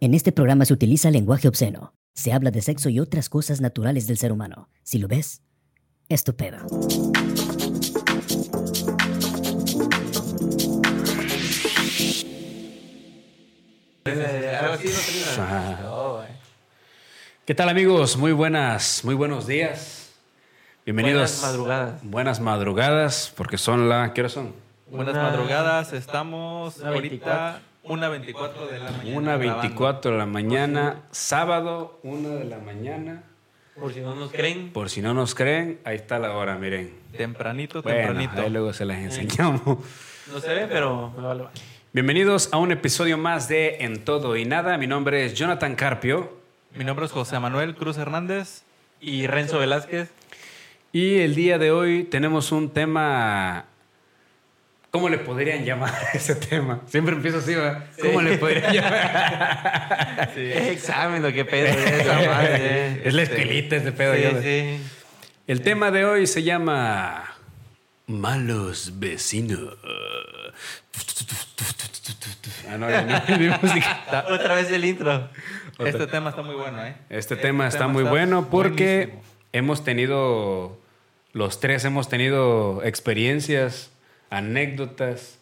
En este programa se utiliza lenguaje obsceno. Se habla de sexo y otras cosas naturales del ser humano. Si lo ves, es tu pedo. Ajá. ¿Qué tal amigos? Muy buenas, muy buenos días. Bienvenidos. Buenas madrugadas. Buenas madrugadas, porque son la... ¿Qué hora son? Buenas madrugadas, estamos Una ahorita 1.24 de la mañana. Una grabando. 24 de la mañana, sábado, una de la mañana. Por si no nos creen. Por si no nos creen, ahí está la hora, miren. Tempranito, Bueno, tempranito. ahí luego se las enseñamos. No se ve, pero me vale. Bienvenidos a un episodio más de En Todo y Nada. Mi nombre es Jonathan Carpio Mi nombre es José Manuel Cruz Hernández. Y Renzo Velázquez. y el día de hoy tenemos un tema... ¿Cómo le podrían llamar a ese tema? Siempre empiezo así, ¿verdad? ¿Cómo le podrían llamar? Es examen, lo que pedo. es la madre. Es la ese pedo. Yo-. El tema de hoy se llama Malos vecinos. Ah, no, ya no, mi música. Otra vez el intro. Este tema está muy bueno, ¿eh? Este tema está tema muy está bueno porque buenísimo. hemos tenido, los tres hemos tenido experiencias, anécdotas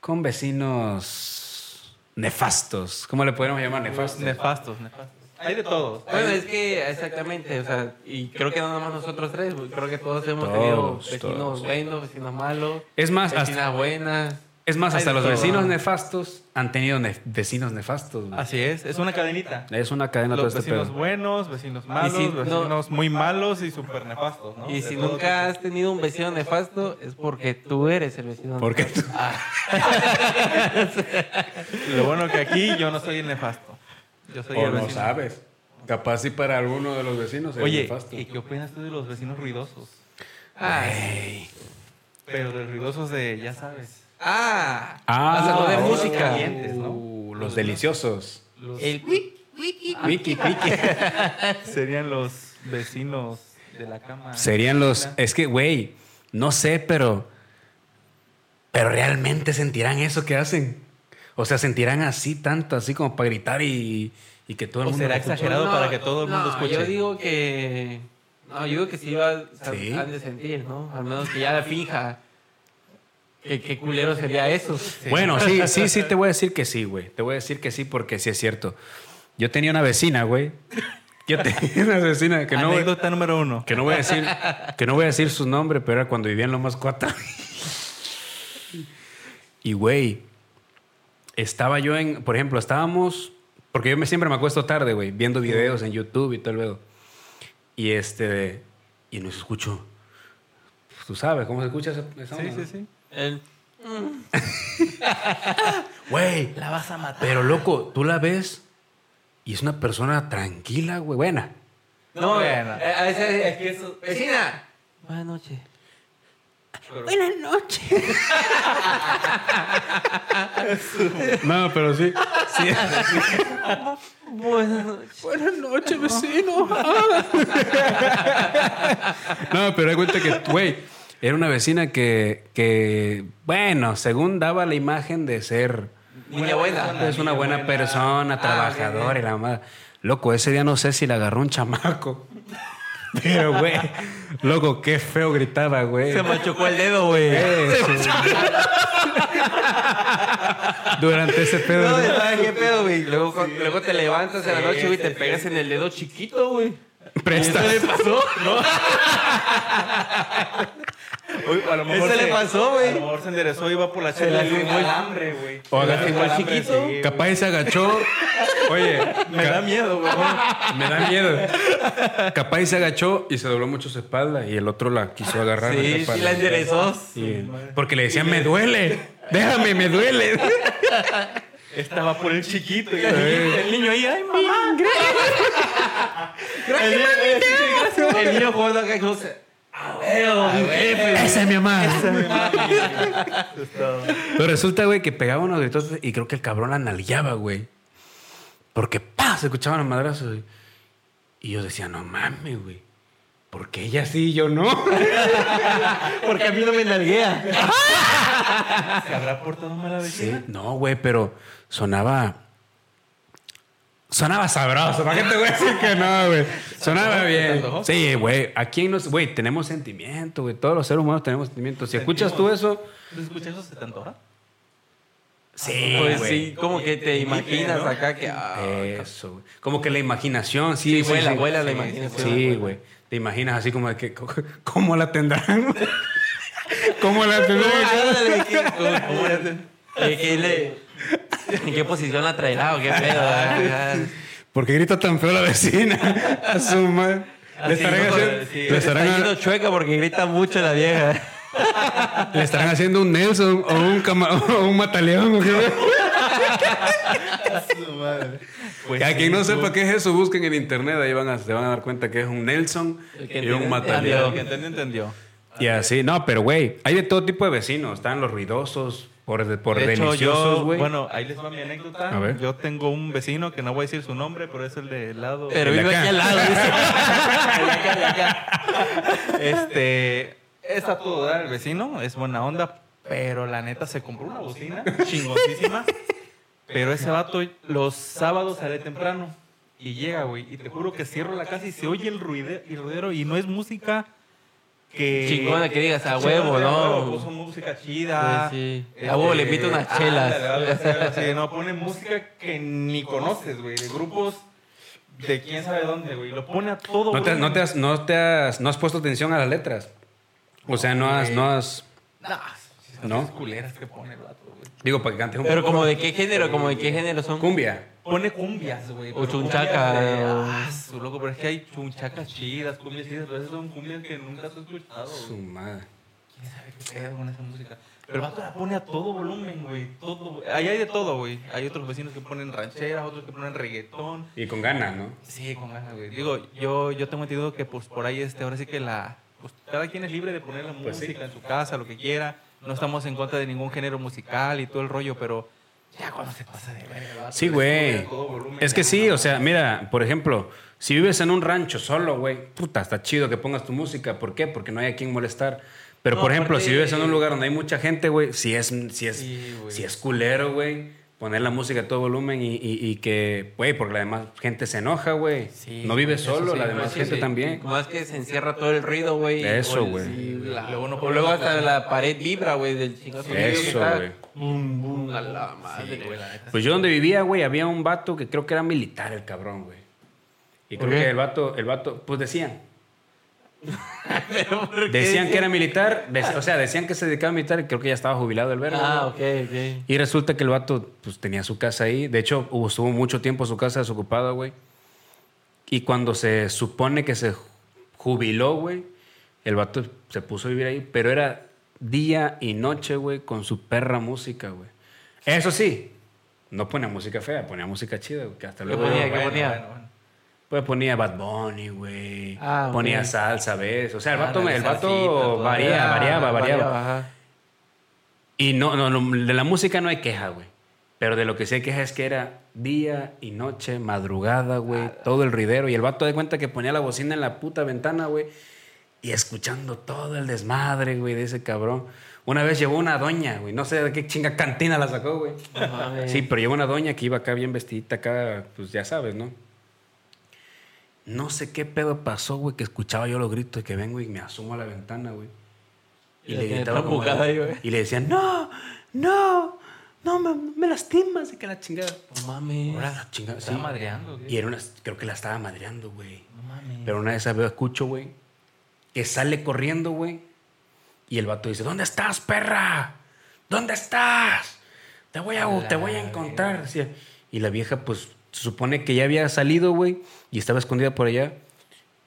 con vecinos nefastos. ¿Cómo le podríamos llamar nefastos? Nefastos, nefastos. Hay de todos. Bueno, es que exactamente, o sea, y creo que no nomás nosotros tres, creo que todos hemos Todos, tenido vecinos todos. buenos, vecinos malos, Es más, vecinas hasta, buenas. Es más, Hay hasta los todo, vecinos ¿no? nefastos han tenido nef- vecinos nefastos. güey. Así es, es una cadenita. Es una cadena todo Los este vecinos pedo. buenos, vecinos malos, si no- vecinos muy malos y súper nefastos, ¿no? Y si nunca has tenido un vecino nefasto, es porque tú eres el vecino Porque nefasto. tú- Ah. Lo bueno que aquí yo no soy el nefasto. Yo soy O el no vecino. sabes. Capaz si para alguno de los vecinos es Oye, nefasto. ¿y qué opinas tú de los vecinos ruidosos? ah, Pero de ruidosos de, ya sabes. Ah, Ah, vas a poner los música. calientes, ¿no? Uh, los deliciosos. Los- El wiki, wiki. Wiki, wiki. serían los vecinos de la cama. Serían los. Es que, güey, no sé, pero. Pero realmente sentirán eso que hacen. O sea, sentirán así tanto, así como para gritar y, y que todo el ¿O mundo. será lo escuche? exagerado para que todo el mundo no, escuche? Yo digo que. No, yo digo que sí va, o sea, Sí. han de sentir, ¿no? Al menos que ya la finja. Que qué culero sería eso. Bueno, sí, sí, sí, te voy a decir que sí, güey. Te voy a decir que sí porque sí es cierto. Yo tenía una vecina, güey. Yo tenía una vecina que no, voy- Anécdota número uno. que no voy a decir, que no voy a decir su nombre, pero era cuando vivía en Lomas Cuata. Y güey, estaba yo en, por ejemplo, estábamos, porque yo me siempre me acuesto tarde, güey, viendo videos en YouTube y todo el pedo. Y este, y nos escucho. Tú sabes cómo se escucha esa, esa Sí, onda, sí, ¿no? sí. El- Güey, La vas a matar. pero loco, tú la ves y es una persona tranquila, güey, buena. No, eh, a veces es que eso. ¡Vecina! Buenas noches. Buenas noches. no, pero sí. sí. Buenas noches. Buenas noches, vecino. no, pero hay cuenta que, güey, era una vecina que, que, bueno, según daba la imagen de ser Niña buena. es una buena persona, Ah, trabajadora y la madre. Loco, ese día no sé si le agarró un chamaco. Pero, güey, loco, qué feo gritaba, güey. Se machucó el dedo, güey. Eso. Durante ese pedo. No. ¿sabes qué pedo, güey? Luego, luego te levantas en la noche, güey, y te pegas en el dedo chiquito, güey. Presta. ¿Eso le pasó? No. Uy, a lo mejor Eso le se- pasó, A güey. lo mejor se enderezó y iba por la Se chela le lastimó el- alambre, güey. O Se le el el chiquito. sí, Capaz se agachó. Oye, Me da miedo, güey. me da miedo. Capaz se agachó y se dobló mucho su espalda y el otro la quiso agarrar. Sí, espalda. la enderezó. Sí, Porque le decían, me duele. Déjame, me duele. Estaba por el chiquito y el, niño, el niño ahí, ay, mamá. Gracias, mamita. El niño jugando acá con Esa es mi mamá. Pero resulta, güey, que pegaba unos gritos y creo que el cabrón la nalgueaba, güey. Porque, pa, se escuchaban los madrazos. güey. Y yo decía, no mames, güey. Porque ella sí y yo no. Porque a mí no me nalguea. ¿Se habrá portado mal la vecina? Sí, no, güey, pero sonaba. Sonaba sabroso. ¿Para qué te voy a decir que no, güey? Sonaba ¿Te bien. Sí, güey. Aquí nos, güey, tenemos sentimiento, güey. Todos los seres humanos tenemos sentimientos. Si escuchas tú eso, ¿Tú escuchas eso? ¿Se te antoja? sí, Pues güey. sí, como que te imaginas ¿no? acá que. ah, Eso, güey. Como que la imaginación, sí, Sí, sí, vuela, sí. vuela la imaginación. Sí, güey. Te imaginas así como de que, ¿cómo la tendrán? ¿Cómo la tendrán? Ándale, ¿qué- cómo- ¿qué- qué le- ¿En qué posición la traerá o qué pedo? ¿Por qué grita tan feo la vecina? A su madre. Le estarán, haciendo, Sí, le, Está estarán, yendo chueca porque grita mucho la vieja. le estarán haciendo un Nelson o un, cama- o un mataleón. ¿o qué? Pues a sí, quien no sepa qué es eso, busquen en internet. Ahí van a, se van a dar cuenta que es un Nelson El que y un mataleón. El que entendió, entendió. Y así, no, pero güey, hay de todo tipo de vecinos. Están los ruidosos, por, por de hecho, deliciosos, yo, güey. bueno, ahí les va mi anécdota. A ver. Yo tengo un vecino que no voy a decir su nombre, pero es el de lado. Pero vive acá. aquí al lado. dice. Este, está todo dar el vecino, es buena onda, pero la neta se compró una bocina chingoncísima. Pero ese vato los sábados sale temprano y llega, güey. Y te juro que cierro la casa y se oye el, ruide, el ruidero y no es música que... Chingona que digas, a huevo, ¿no? Puso música chida. Sí, sí. A huevo le invito unas chelas. así. No, pone música que ni conoces, güey. De grupos de quién sabe dónde, güey. Lo pone a todo. ¿No te, no, te has, no, te has, ¿No has puesto atención a las letras? O sea, no has... No has Nah, ¿No? culeras que pone el vato, güey. digo, para que cantes un Pero poco. como de qué género, como de qué género son. Cumbia. Pone cumbias, güey. O pero chunchaca, cumbias de- o- Ah, su loco, pero es que hay chunchacas chidas, cumbias chidas, pero esas son cumbias que nunca has escuchado, Su madre. ¿Quién sabe qué pedo con esa música? Pero el vato la pone a todo volumen, güey. Todo, güey. Ahí hay de todo, güey. Hay otros vecinos que ponen rancheras, otros que ponen reggaetón. Y con ganas, ¿no? Sí, con ganas, güey. Digo, yo, yo tengo entendido que pues por ahí este, ahora sí que la. Pues cada quien es libre de poner la Pues sí. música en su casa, lo que quiera. No estamos en contra de ningún género musical y todo el rollo, pero ya cuando se pasa de verga, Sí, güey. Es que sí, o sea, mira, por ejemplo, si vives en un rancho solo, güey, puta, está chido que pongas tu música. ¿Por qué? Porque no hay a quien molestar. Pero, No, por ejemplo, si vives en un lugar donde hay mucha gente, güey, si es, si es, Sí, si es culero, güey, poner la música a todo volumen y, y- y que, güey, porque la demás gente se enoja, güey. Sí, no vives eso solo, sí, la demás sí, gente también. Como es que se encierra todo el ruido, güey. Eso, güey. Luego no luego hasta la pared vibra, güey, del chingazo. Eso, güey. A la madre. Pues yo donde vivía, güey, había un vato que creo que era militar, el cabrón, güey. Y ¿Por creo que el vato, el vato, pues decían. Decían que era militar, o sea, decían que se dedicaba a militar y creo que ya estaba jubilado el verga. Ah, ok, ok. Y resulta que el vato pues, tenía su casa ahí. De hecho, estuvo mucho tiempo su casa desocupada, güey. Y cuando se supone que se jubiló, güey, el vato se puso a vivir ahí. Pero era día y noche, güey, con su perra música, güey. Eso sí, no ponía música fea, ponía música chida, güey. Que hasta ¿Qué luego... ¿Qué ponía? bueno, bueno. Pues ponía Bad Bunny, güey. Ah. Ponía salsa, ¿ves? O sea, el vato, Ándale, el vato varía, Ah, variaba, variaba. ajá. Y no, no, no, de la música no hay queja, güey. Pero de lo que sí hay queja es que era día y noche, madrugada, güey, todo el ridero. Y el vato de cuenta que ponía la bocina en la puta ventana, güey. Y escuchando todo el desmadre, güey, de ese cabrón. Una vez llegó una doña, güey. No sé de qué chinga cantina la sacó, güey. Sí, pero llegó una doña que iba acá bien vestidita, acá, pues ya sabes, ¿no? No sé qué pedo pasó, güey, que escuchaba yo los gritos y que vengo y me asomo a la ventana, güey. Y le gritaba como- ahí, güey. Y le decían, no, no, no, me, me lastimas y que la chingada. No mames. Ahora la chingada, sí. Estaba madreando, güey. Y era una, creo que la estaba madreando, güey. No mames. Pero una de esas veo, escucho, güey, que sale corriendo, güey. Y el vato dice, ¿dónde estás, perra? ¿Dónde estás? Te voy a, te voy a encontrar. Y la vieja, pues, se supone que ya había salido, güey, y estaba escondida por allá.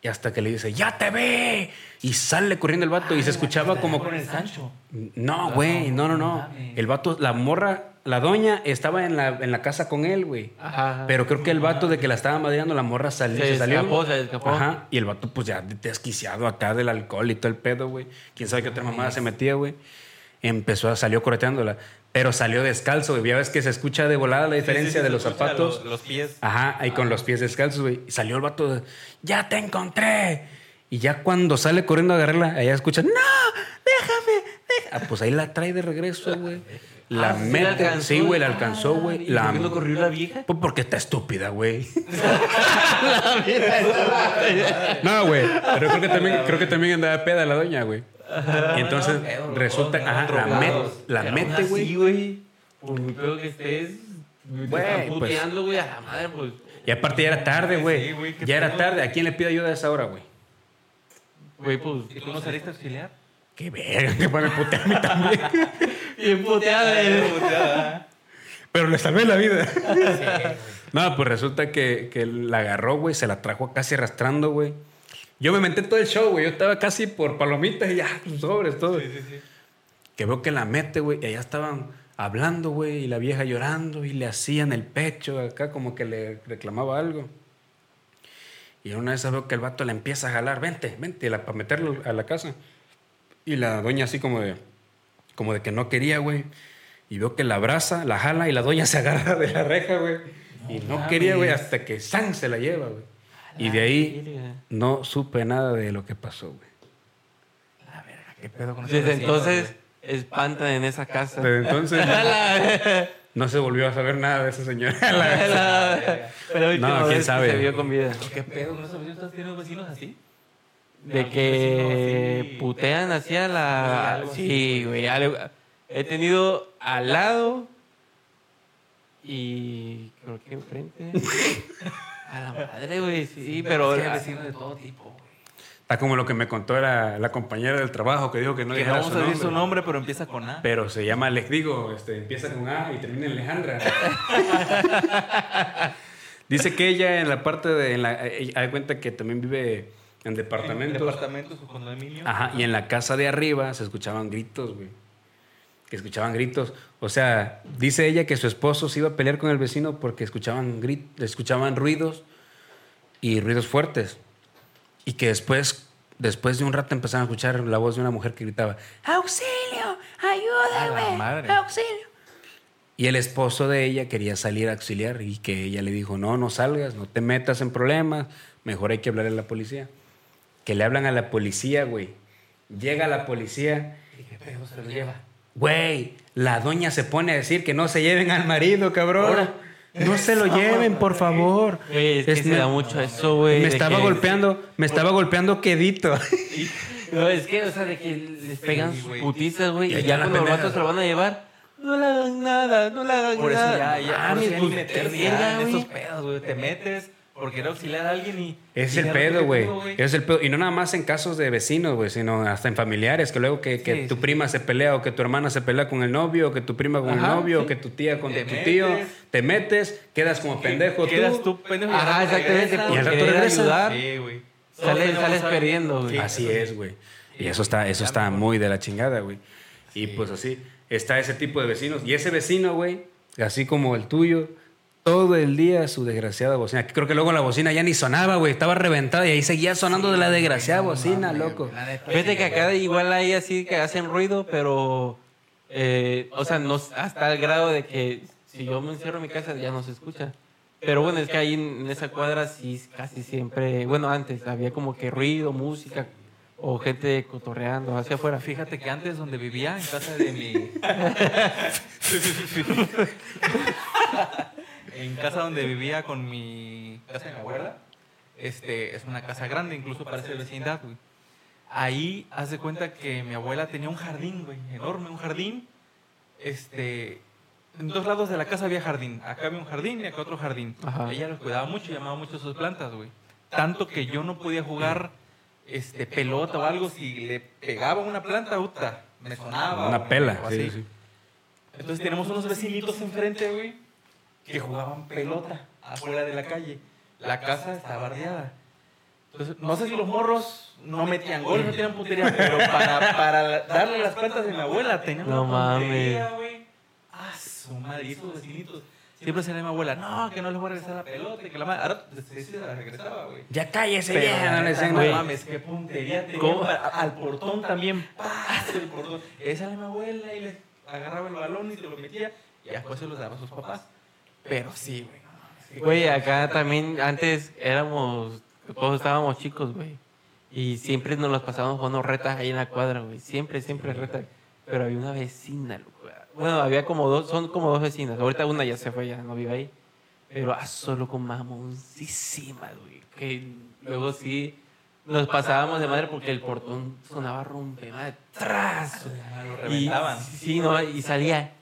Y hasta que le dice, ¡ya te ve! Y sale corriendo el vato y se escuchaba como... con el Sancho. No, güey, no, no, no. El vato, la morra, la doña estaba en la, en la casa con él, güey. Ajá. Pero creo que el vato de que la estaba madreando, la morra salió, Se se salió. escapó, se escapó. Ajá. Y el vato, pues ya desquiciado acá del alcohol y todo el pedo, güey. Quién sabe qué otra mamada se metía, güey. Empezó a, salió correteándola. Pero salió descalzo, güey. Ya ves que se escucha de volada la diferencia Sí, sí, de los zapatos. Los, los pies. Ajá, ahí con los pies descalzos, güey. Y salió el vato, de, ¡ya te encontré! Y ya cuando sale corriendo a agarrarla, ella escucha, ¡no! ¡Déjame! deja-". Ah, pues ahí la trae de regreso, güey. La Ah, ¿sí alcanzó? Sí, güey, la alcanzó, güey. ¿Y La por qué no corrió la vieja? Pues porque está estúpida, güey. no, güey. Pero creo que también, creo que también andaba peda la doña, güey. Y entonces resulta, ajá, la, met- la mete, aún así, güey. güey. Por muy que estés, Güey, güey, pues. puteando, güey, a la madre, pues. Y aparte ya era tarde, Sí, güey. güey, qué ya era tarde. ¿A quién le pido ayuda a esa hora, güey? Güey, pues. ¿Y tú no saliste a auxiliar? Qué verga, que van a putear a mí también. Bien puteada, eh. Pero le salvé la vida. no, pues resulta que, que la agarró, güey, se la trajo casi arrastrando, güey. Yo me menté todo el show, güey. Yo estaba casi por palomitas y ya, sobres, todo. Que veo que la mete, güey, y allá estaban hablando, güey, y la vieja llorando y le hacían el pecho acá como que le reclamaba algo. Y una esas veo que el vato le empieza a jalar, vente, vente, la- para meterlo a la casa. Y la doña así como de, como de que no quería, güey. Y veo que la abraza, la jala y la doña se agarra de la reja, güey. y no quería, güey, hasta que San se la lleva, güey. Y de ahí verga. no supe nada de lo que pasó, güey. ¿Qué pedo con Desde entonces, espantan en esa casa. Desde entonces La- no se volvió a saber nada de esa señora. la- Pero la No, quién sabe. se vio con vida. ¿Qué pedo con esos vecinos? ¿Tienes vecinos así? De que vecino así? putean así a la... Sí, güey. algo- He tenido al lado y creo que enfrente. A la madre, güey, sí, pero... Es que hay vecinos de todo tipo, güey. Está como lo que me contó la, la compañera del trabajo que dijo que no Que no dijera vamos su a decir su nombre. nombre, pero empieza con A. Pero se llama, les digo, este, empieza con A y termina en Alejandra. Dice que ella en la parte de, en la, ella- da cuenta que también vive en departamentos. Departamentos o condominio. Ajá, y en la casa de arriba se escuchaban gritos, güey. Que escuchaban gritos. O sea, dice ella que su esposo se iba a pelear con el vecino porque escuchaban, grit escuchaban ruidos y ruidos fuertes. Y que después, después de un rato empezaron a escuchar la voz de una mujer que gritaba, ¡Auxilio! ¡Ayúdame! ¡Auxilio! Y el esposo de ella quería salir a auxiliar y que ella le dijo, no, no salgas, no te metas en problemas, mejor hay que hablarle a la policía. Que le hablan a la policía, güey. Llega la policía ¿Y qué pedo se lo lleva? Güey, la doña se pone a decir que no se lleven al marido, cabrón. No se lo lleven, por favor. Güey, es que Es- se me- da mucho eso, güey. Me estaba que- golpeando, me estaba golpeando quedito. No, es que, o sea, de que les pegan sus putizas, güey. Y ya cuando los vatos se lo van a llevar, no le hagan nada, no le hagan Por eso nada. ya, ya, por Mames, eso ya ni meterse en esos pedos, güey. Te metes por querer auxiliar a alguien y... Es y el de pedo, güey. ¿cómo, Es el pedo. Y no nada más en casos de vecinos, güey, sino hasta en familiares, que luego que, que Sí, tu sí. prima se pelea o que tu hermana se pelea con el novio, o que tu prima con el novio, sí. o que tu tía con Te tu tío, te metes, quedas como pendejo Quedas tú. tú, pendejo, Ajá, exactamente. regresas. Y al rato querer regresa. ayudar, Sí, güey. sales, sales perdiendo, güey. Así es, güey. Y eso está, eso está muy de la chingada, güey. Y pues así, está ese tipo de vecinos. Y ese vecino, güey, así como el tuyo, todo el día su desgraciada bocina. Creo que luego la bocina ya ni sonaba, güey. Estaba reventada y ahí seguía sonando de la desgraciada bocina, loco. Fíjate sí, que acá igual hay así que hacen ruido, pero. eh, o sea, no, hasta el grado de que si yo me encierro en mi casa ya no se escucha. Pero bueno, es que ahí en esa cuadra sí casi siempre. Bueno, antes había como que ruido, música o gente cotorreando hacia afuera. Fíjate que antes donde vivía, en casa de mi... en casa donde vivía con mi casa de mi abuela, este, es una casa grande, incluso parece vecindad, güey. Ahí, haz de cuenta que mi abuela tenía un jardín, güey, enorme, un jardín. Este, en dos lados de la casa había jardín. Acá había un jardín y acá otro jardín. Ajá. Ella los cuidaba mucho, llamaba mucho sus plantas, güey. Tanto que yo no podía jugar este, pelota o algo si le pegaba una planta, puta, me sonaba. Una pela. Sí, sí. Entonces tenemos unos vecinitos enfrente, güey, que jugaban pelota afuera de la calle. La casa está bardeada. Entonces, no sé si los morros no metían gol, no tenían puntería, pero para, para darle las plantas de mi abuela tenían No una puntería, güey. Ah, su madre, y esos vecinitos. Siempre se le mi abuela, no, que no les voy a regresar la pelota, que la madre, ahora sí se la regresaba, güey. Ya cállese, Pero ya, no le decían no mames, qué puntería ¿Cómo? para- al portón también, ¡paz! el portón. Esa era mi abuela y le agarraba el balón y se lo metía y después se los daba a sus papás. Pero sí, güey. Güey, acá también antes éramos, todos estábamos chicos, güey. Y siempre nos las pasábamos jugando retas ahí en la cuadra, güey. Siempre, siempre retas. pero había una vecina, loco. Bueno, había como dos, son como dos vecinas. Ahorita una ya se fue, ya no vive ahí. Pero a solo con mamoncísima, güey. Que luego sí nos pasábamos de madre porque el portón sonaba rompe madre atrás. Lo Y, reventaban. sí, no, y salía.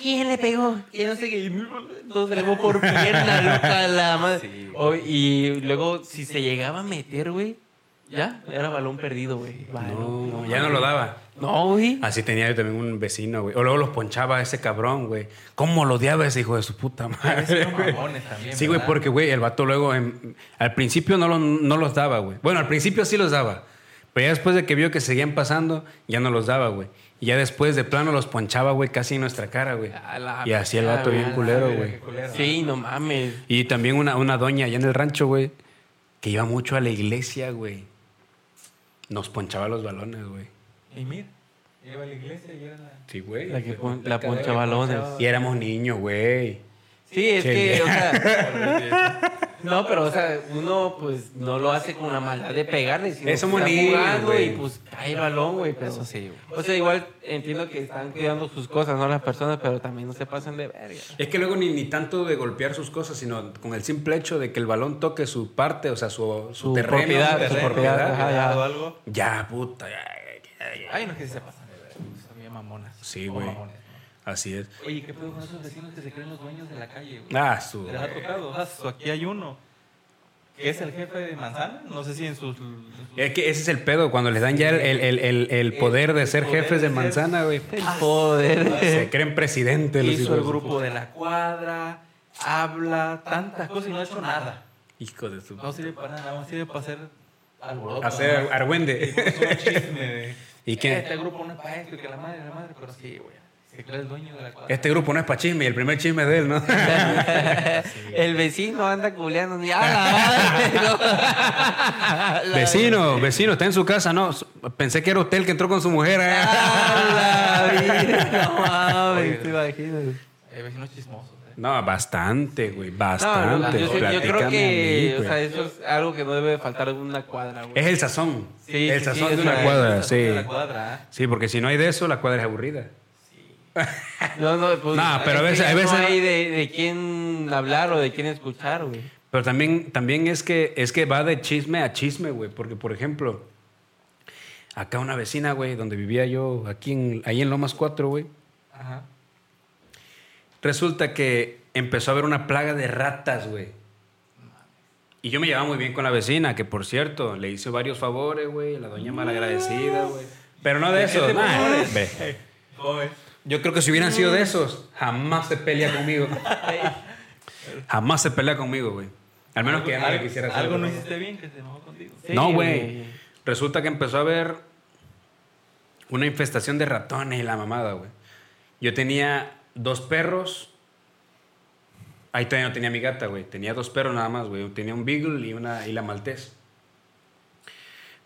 ¿Quién le pegó? Y no sé qué. Nos pegó por pierna, loca la madre. Sí, güey. O- y luego, si se llegaba a meter, güey, ya, era balón perdido, güey. Balón, No, ya no lo daba. No, güey. Así tenía yo también un vecino, güey. O luego los ponchaba ese cabrón, güey. ¿Cómo lo odiaba ese hijo de su puta madre? También, Sí, güey, porque, güey, el vato luego, en- al principio no, lo- no los daba, güey. Bueno, al principio sí los daba. Pero ya después de que vio que seguían pasando, ya no los daba, güey. Y ya después de plano los ponchaba, güey, casi en nuestra cara, güey. Y así el vato bien culero, güey. Sí, no mames. Y también una, una doña allá en el rancho, güey, que iba mucho a la iglesia, güey. Nos ponchaba los balones, güey. Y mira, iba a la iglesia y era la... Sí, güey. La que pon- la poncha balones. Y éramos niños, güey. Sí, es que, o sea. No, pero, o sea, uno, pues, no lo hace con la maldad de pegarle, sino Es niños, jugando güey. y, pues, cae el balón, güey. Pero, Eso sí, güey. O sea, igual entiendo que están cuidando sus cosas, ¿no? Las personas, pero también no se pasen de verga. Es que luego ni, ni tanto de golpear sus cosas, sino con el simple hecho de que el balón toque su parte, o sea, su, su, Su terreno, propiedad, su propiedad, ajá, ya. o algo. Ya, puta, ya, ya, ya. Ay, no es que se pasan de ver. Son bien mamonas. Sí, güey. Así es. Oye, ¿qué pedo con esos vecinos que se creen los dueños de la calle, güey? Ah, su. ¿Les ha tocado? Ah, su- aquí hay uno. Que es el jefe de manzana. No sé si en sus. en sus- Es que ese es el pedo, cuando les dan ya el, el- el- el- el poder de ser poder jefes de de manzana, güey. El poder. Se creen presidentes los hijos Hizo el grupo de la cuadra, habla, tantas cosas y no ha hecho nada. Hijo de su. No sirve para nada, no sirve para hacer alboroto. Hacer ¿no? argüende. Y pues, un chisme de. ¿Y qué? Este grupo no es para esto y que la madre, la madre, pero sí, güey. Se cree el dueño de la cuadra. Este grupo no es para chisme y el primer chisme es de él, ¿no? El vecino anda culeando. ni- ¡Ah, la madre! vecino, vecino, está en su casa, ¿no? Pensé que era usted que entró con su mujer. ¿eh? ¡Ah, la vida! No mames, Oye, te imaginas. Hay vecinos chismosos. ¿eh? No, bastante, güey, No, bastante. no, yo, yo creo que, a mí, o sea, güey. eso es algo que no debe faltar en una cuadra, güey. Es el sazón. Sí, el sí, sazón sí, de es una cuadra, sí. de la cuadra, ¿eh? Sí, porque si no hay de eso, la cuadra es aburrida. No, no, pues. No, pero a es veces- a veces- No hay de, de quién hablar o de quién escuchar, güey. Pero también, también es, que, es que va de chisme a chisme, güey. Porque, por ejemplo, acá una vecina, güey, donde vivía yo, aquí en, ahí en Lomas 4, güey. Ajá. Resulta que empezó a haber una plaga de ratas, güey. Y yo me llevaba muy bien con la vecina, que por cierto, le hice varios favores, güey. La doña malagradecida, güey. Pero no de ¿De qué eso. tipo Yo creo que si hubieran sido de esos, jamás se pelea conmigo. jamás se pelea conmigo, güey. Al menos que le quisiera hacer. Algo no hiciste bien que se enojó contigo. Sí, no, güey. Resulta que empezó a haber una infestación de ratones y la mamada, güey. Yo tenía dos perros. Ahí todavía no tenía mi gata, güey. Tenía dos perros nada más, güey. Tenía un beagle y una y la maltés.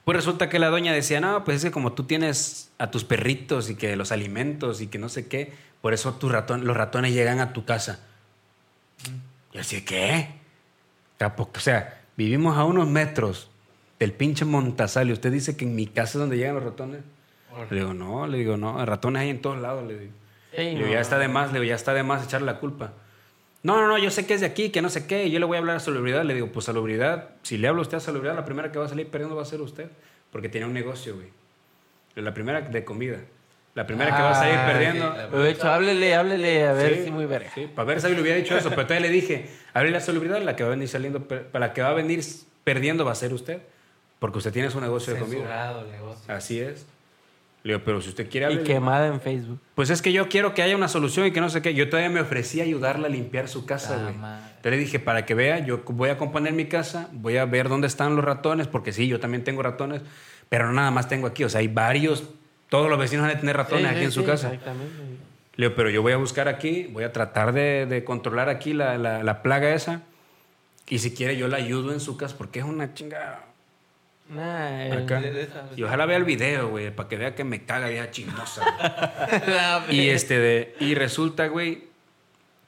Pues resulta que la doña decía, no, pues es que como tú tienes a tus perritos y que los alimentos y que no sé qué, por eso tus ratón, los ratones llegan a tu casa. Yo decía, ¿qué? Tampoco, o sea, vivimos a unos metros del pinche Montasal y usted dice que en mi casa es donde llegan los ratones. Le digo, no, le digo, no, ratones hay en todos lados, le digo. Sí, Le digo, no. ya está de más, le digo, ya está de más echarle la culpa. No, no, no, yo sé que es de aquí, que no sé qué, y yo le voy a hablar a salubridad. Le digo, pues salubridad, si le hablo a usted a salubridad, la primera que va a salir perdiendo va a ser usted, porque tiene un negocio, güey. La primera de comida. La primera que va a salir Ah, perdiendo. sí, de hecho, háblele, háblele, a ver Sí, si muy verga. Sí, para ver si le hubiera dicho eso, pero todavía le dije, abre la salubridad, la que va a venir saliendo, para la que va a venir perdiendo va a ser usted, porque usted tiene su negocio de comida. El negocio. Así es. Le digo, pero si usted quiere Y quemada en Facebook. pues es que yo quiero que haya una solución y que no sé qué. Yo todavía me ofrecí a ayudarla a limpiar su casa, Ah, güey. Entonces le dije, para que vea, yo voy a componer mi casa, voy a ver dónde están los ratones, porque sí, yo también tengo ratones, pero no nada más tengo aquí. O sea, hay varios, todos los vecinos van a tener ratones Sí, aquí sí, en su sí, casa. Exactamente. Le digo, pero yo voy a buscar aquí, voy a tratar de, de controlar aquí la, la- la plaga esa. Y si quiere, yo la ayudo en su casa, porque es una chingada. Nah, el- Acá. de- de esa- Y ojalá vea el video, güey, para que vea que me caga ya. La y, este de- y resulta, güey,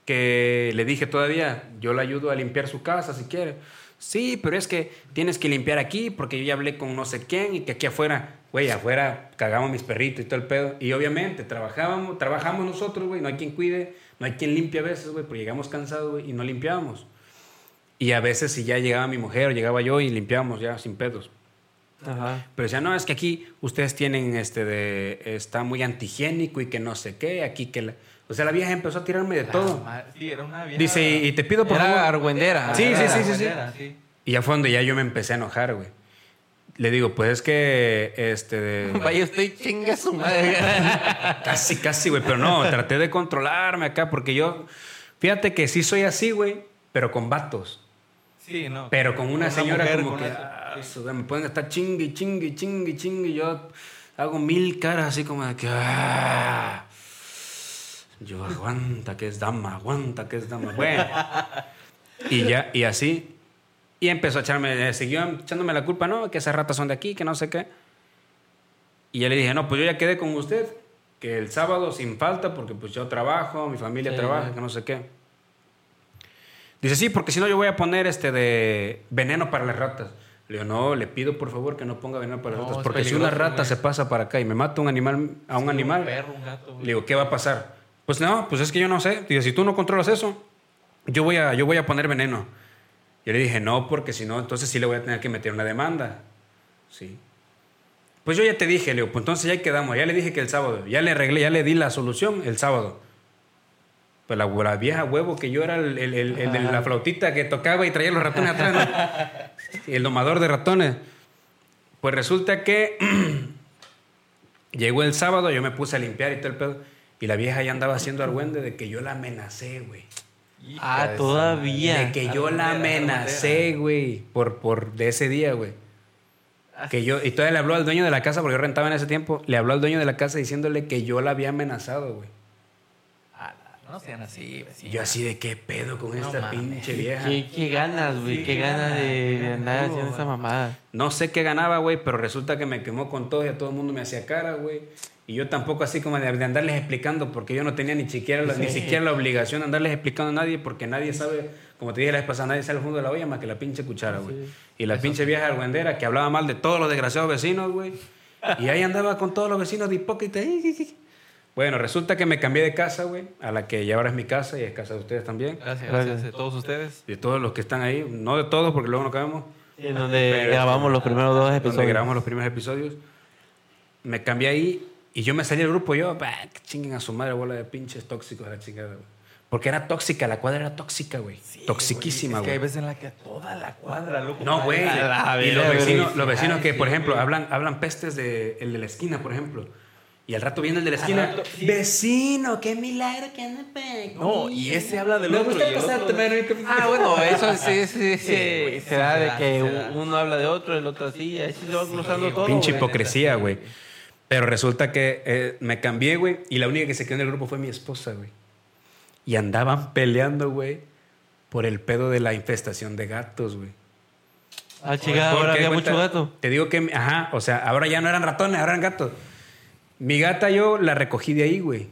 que le dije todavía, yo la ayudo a limpiar su casa si quiere. Sí, pero es que tienes que limpiar aquí porque yo ya hablé con no sé quién y que aquí afuera, güey, afuera cagamos mis perritos y todo el pedo. Y obviamente trabajábamos, trabajamos nosotros, güey, no hay quien cuide, no hay quien limpie a veces, güey, porque llegamos cansados, güey, y no limpiábamos. Y a veces si ya llegaba mi mujer o llegaba yo y limpiábamos ya sin pedos. Ajá. Pero decía, no, es que aquí ustedes tienen este de, está muy antihigiénico y que no sé qué, aquí que... la-". O sea, la vieja empezó a tirarme de todo. Sí, era una vieja. Dice, y, y te pido por Era favor... argüendera. Sí, sí, Era sí, sí, sí. Y ya fue donde ya yo me empecé a enojar, güey. Le digo, pues es que, este, de- Vaya, estoy chinga su madre. casi, casi, güey, pero no, traté de controlarme acá porque yo, fíjate que sí soy así, güey, pero con vatos. Sí, no. Pero con una, Una señora mujer, como que, ah, me pueden estar chingue, chingue, chingue, chingue, yo hago mil caras así como de que, ah. Yo, aguanta que es dama, aguanta que es dama. Bueno. Y ya, y así. Y empezó a echarme, eh, siguió echándome la culpa, no, que esas ratas son de aquí, que no sé qué. Y ya le dije, no, pues yo ya quedé con usted, que el sábado sin falta, porque pues yo trabajo, mi familia Sí, trabaja, que no sé qué. Dice, sí, porque si no yo voy a poner este de veneno para las ratas. Le digo, no, le pido por favor que no ponga veneno para las No, ratas, porque si una rata güey. se pasa para acá y me mata un animal, a un Sí, animal, Un perro, un gato. güey. le digo, ¿qué va a pasar? Pues no, pues es que yo no sé. Digo, si tú no controlas eso, yo voy a, yo voy a poner veneno. Yo le dije, no, porque si no, entonces sí le voy a tener que meter una demanda. Sí. Pues yo ya te dije, le digo, pues entonces ya quedamos. Ya le dije que el sábado, ya le arreglé, ya le di la solución el sábado. Pues la, la vieja huevo que yo era el, el- el- el de la flautita que tocaba y traía los ratones atrás, ¿no? el domador de ratones. Pues resulta que llegó el sábado, yo me puse a limpiar y todo el pedo. Y la vieja ya andaba haciendo argüende de que yo la amenacé, güey. Ah, de todavía. De que yo la amenacé, güey. Por, por de ese día, güey. Que yo, y todavía le habló al dueño de la casa, porque yo rentaba en ese tiempo, le habló al dueño de la casa diciéndole que yo la había amenazado, güey. No sean así, yo así de qué pedo con No esta mames. pinche vieja. ¿Qué, qué ganas, güey? Sí, qué qué ganas de andar haciendo esa mamada. No sé qué ganaba, güey, pero resulta que me quemó con todo y a todo el mundo me hacía cara, güey. Y yo tampoco así como de, de andarles explicando, porque yo no tenía ni siquiera, la, ni siquiera la obligación de andarles explicando a nadie, porque nadie sabe, como te dije la vez pasada, nadie sabe el fondo de la olla más que la pinche cuchara, güey. Y la pinche vieja argüendera que hablaba mal de todos los desgraciados vecinos, güey. Y ahí andaba con todos los vecinos de hipócrita. Bueno, resulta que me cambié de casa, güey, a la que ya ahora es mi casa y es casa de ustedes también. Gracias, Gracias. a todos ustedes. De todos los que están ahí, no de todos, porque luego no cabemos. En donde Pero, grabamos los primeros dos donde episodios. grabamos los primeros episodios. Me cambié ahí y yo me salí del grupo. Yo, bah, que chinguen a su madre, bola de pinches tóxicos a la chingada, güey. Porque era tóxica, la cuadra era tóxica, güey. Toxiquísima, Es que hay güey. veces en la que toda la cuadra, loco. No, güey. Y los vecinos, güey. los vecinos que, por sí, ejemplo, güey. hablan, hablan pestes de el de la esquina, por ejemplo. Y al rato viene el de la esquina. rato, sí. Vecino, qué milagro que anda pa' aquí". No, y ese habla del Me otro. gusta mano, y que- Ah, bueno, eso sí, sí, sí. güey, se da sí, de que da, uno habla de otro, el otro así, y así se va cruzando todo. Pinche güey. hipocresía, güey. Pero resulta que eh, me cambié, güey, y la única que se quedó en el grupo fue mi esposa, güey. Y andaban peleando, güey, por el pedo de la infestación de gatos, güey. Ah, chica, ahora había cuenta, mucho gato. Te digo que, ajá, o sea, ahora ya no eran ratones, ahora eran gatos. Mi gata yo la recogí de ahí, güey.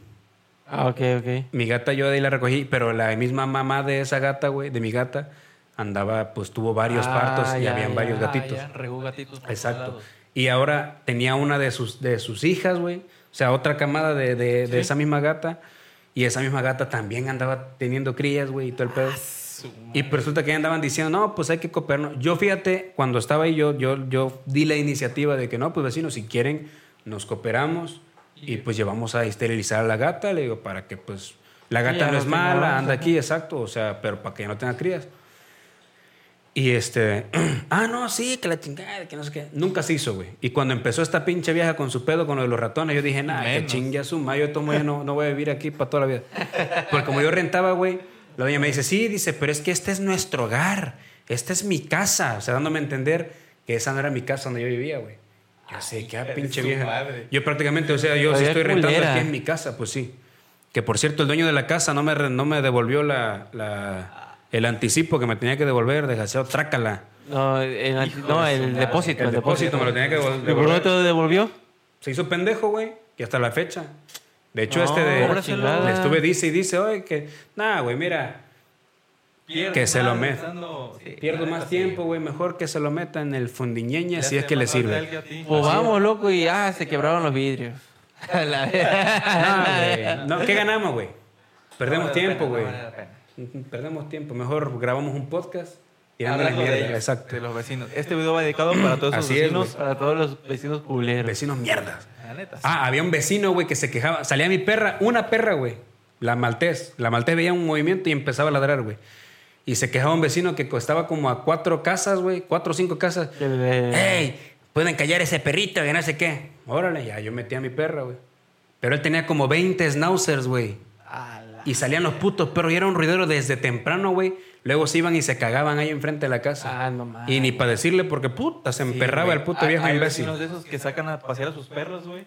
Ah, ok, ok. Mi gata yo de ahí la recogí, pero la misma mamá de esa gata, güey, de mi gata, andaba, pues tuvo varios Ah, partos y ya, habían ya. varios Ah, gatitos. ya, regó gatitos por Exacto. Y ahora tenía una de sus, de sus hijas, güey. O sea, otra camada de, de- de esa misma gata. Y esa misma gata también andaba teniendo crías, güey, y todo el pedo. Y pues resulta que andaban diciendo, no, pues hay que cooperarnos. Yo fíjate, cuando estaba ahí, yo, yo, yo di la iniciativa de que no, pues vecinos, si quieren, nos cooperamos y pues llevamos a esterilizar a la gata, le digo, para que pues la gata no es mala, anda aquí, exacto, o sea, pero para que no tenga crías. Y este, ah, no, sí, que la chingada, que no sé qué. Nunca se hizo, güey. Y cuando empezó esta pinche vieja con su pedo con lo de los ratones, yo dije, nah, que chingue a su madre, yo tomo, yo no, no voy a vivir aquí para toda la vida. Porque como yo rentaba, güey, la doña me dice, sí, dice, pero es que este es nuestro hogar, esta es mi casa. O sea, dándome a entender que esa no era mi casa donde yo vivía, güey. Yo sé, qué pinche vieja. madre. Yo prácticamente, o sea, yo sí Todavía estoy rentando culera. aquí en mi casa, pues sí. Que por cierto, el dueño de la casa no me, no me devolvió la, la- el anticipo que me tenía que devolver, desgraciado, trácala. No, el, no, de su el madre. depósito. El depósito me lo tenía que devol- ¿Y por qué devolver. no te lo devolvió? Se hizo pendejo, güey, y hasta la fecha. De hecho, No, este de. Le estuve dice y dice, oye, que. Nada, güey, mira. Pierdo que se lo más meta. sí, Pierdo más tiempo, güey. Mejor que se lo meta en el fundiñeña si es que le sirve. Pues vamos, loco, y ah, se quebraron los vidrios. La No. No, ¿Qué ganamos, güey? Perdemos No vale la tiempo, güey. no vale Perdemos tiempo. Mejor grabamos un podcast y dándole Hablando de mierda. ellos, Exacto. De los vecinos. Este video va dedicado para todos es, vecinos. Para todos los vecinos culeros. Vecinos mierdas. La neta. sí. Ah, había un vecino, güey, que se quejaba. Salía mi perra, una perra, güey. La maltés. La maltés veía un movimiento y empezaba a ladrar, güey. Y se quejaba un vecino que estaba como a cuatro casas, güey. Cuatro o cinco casas. ¡Ey! Pueden callar ese perrito, que no sé qué. Órale, ya, yo metí a mi perra, güey. Pero él tenía como 20 schnauzers, güey. Y salían los putos perros y era un ruidero desde temprano, güey. Luego se iban y se cagaban ahí enfrente de la casa. Ah, no mames. y ni para decirle porque puta, se Sí, emperraba güey. el puto Hay- viejo hay imbécil. vecinos de esos que sacan a pasear a sus perros, güey.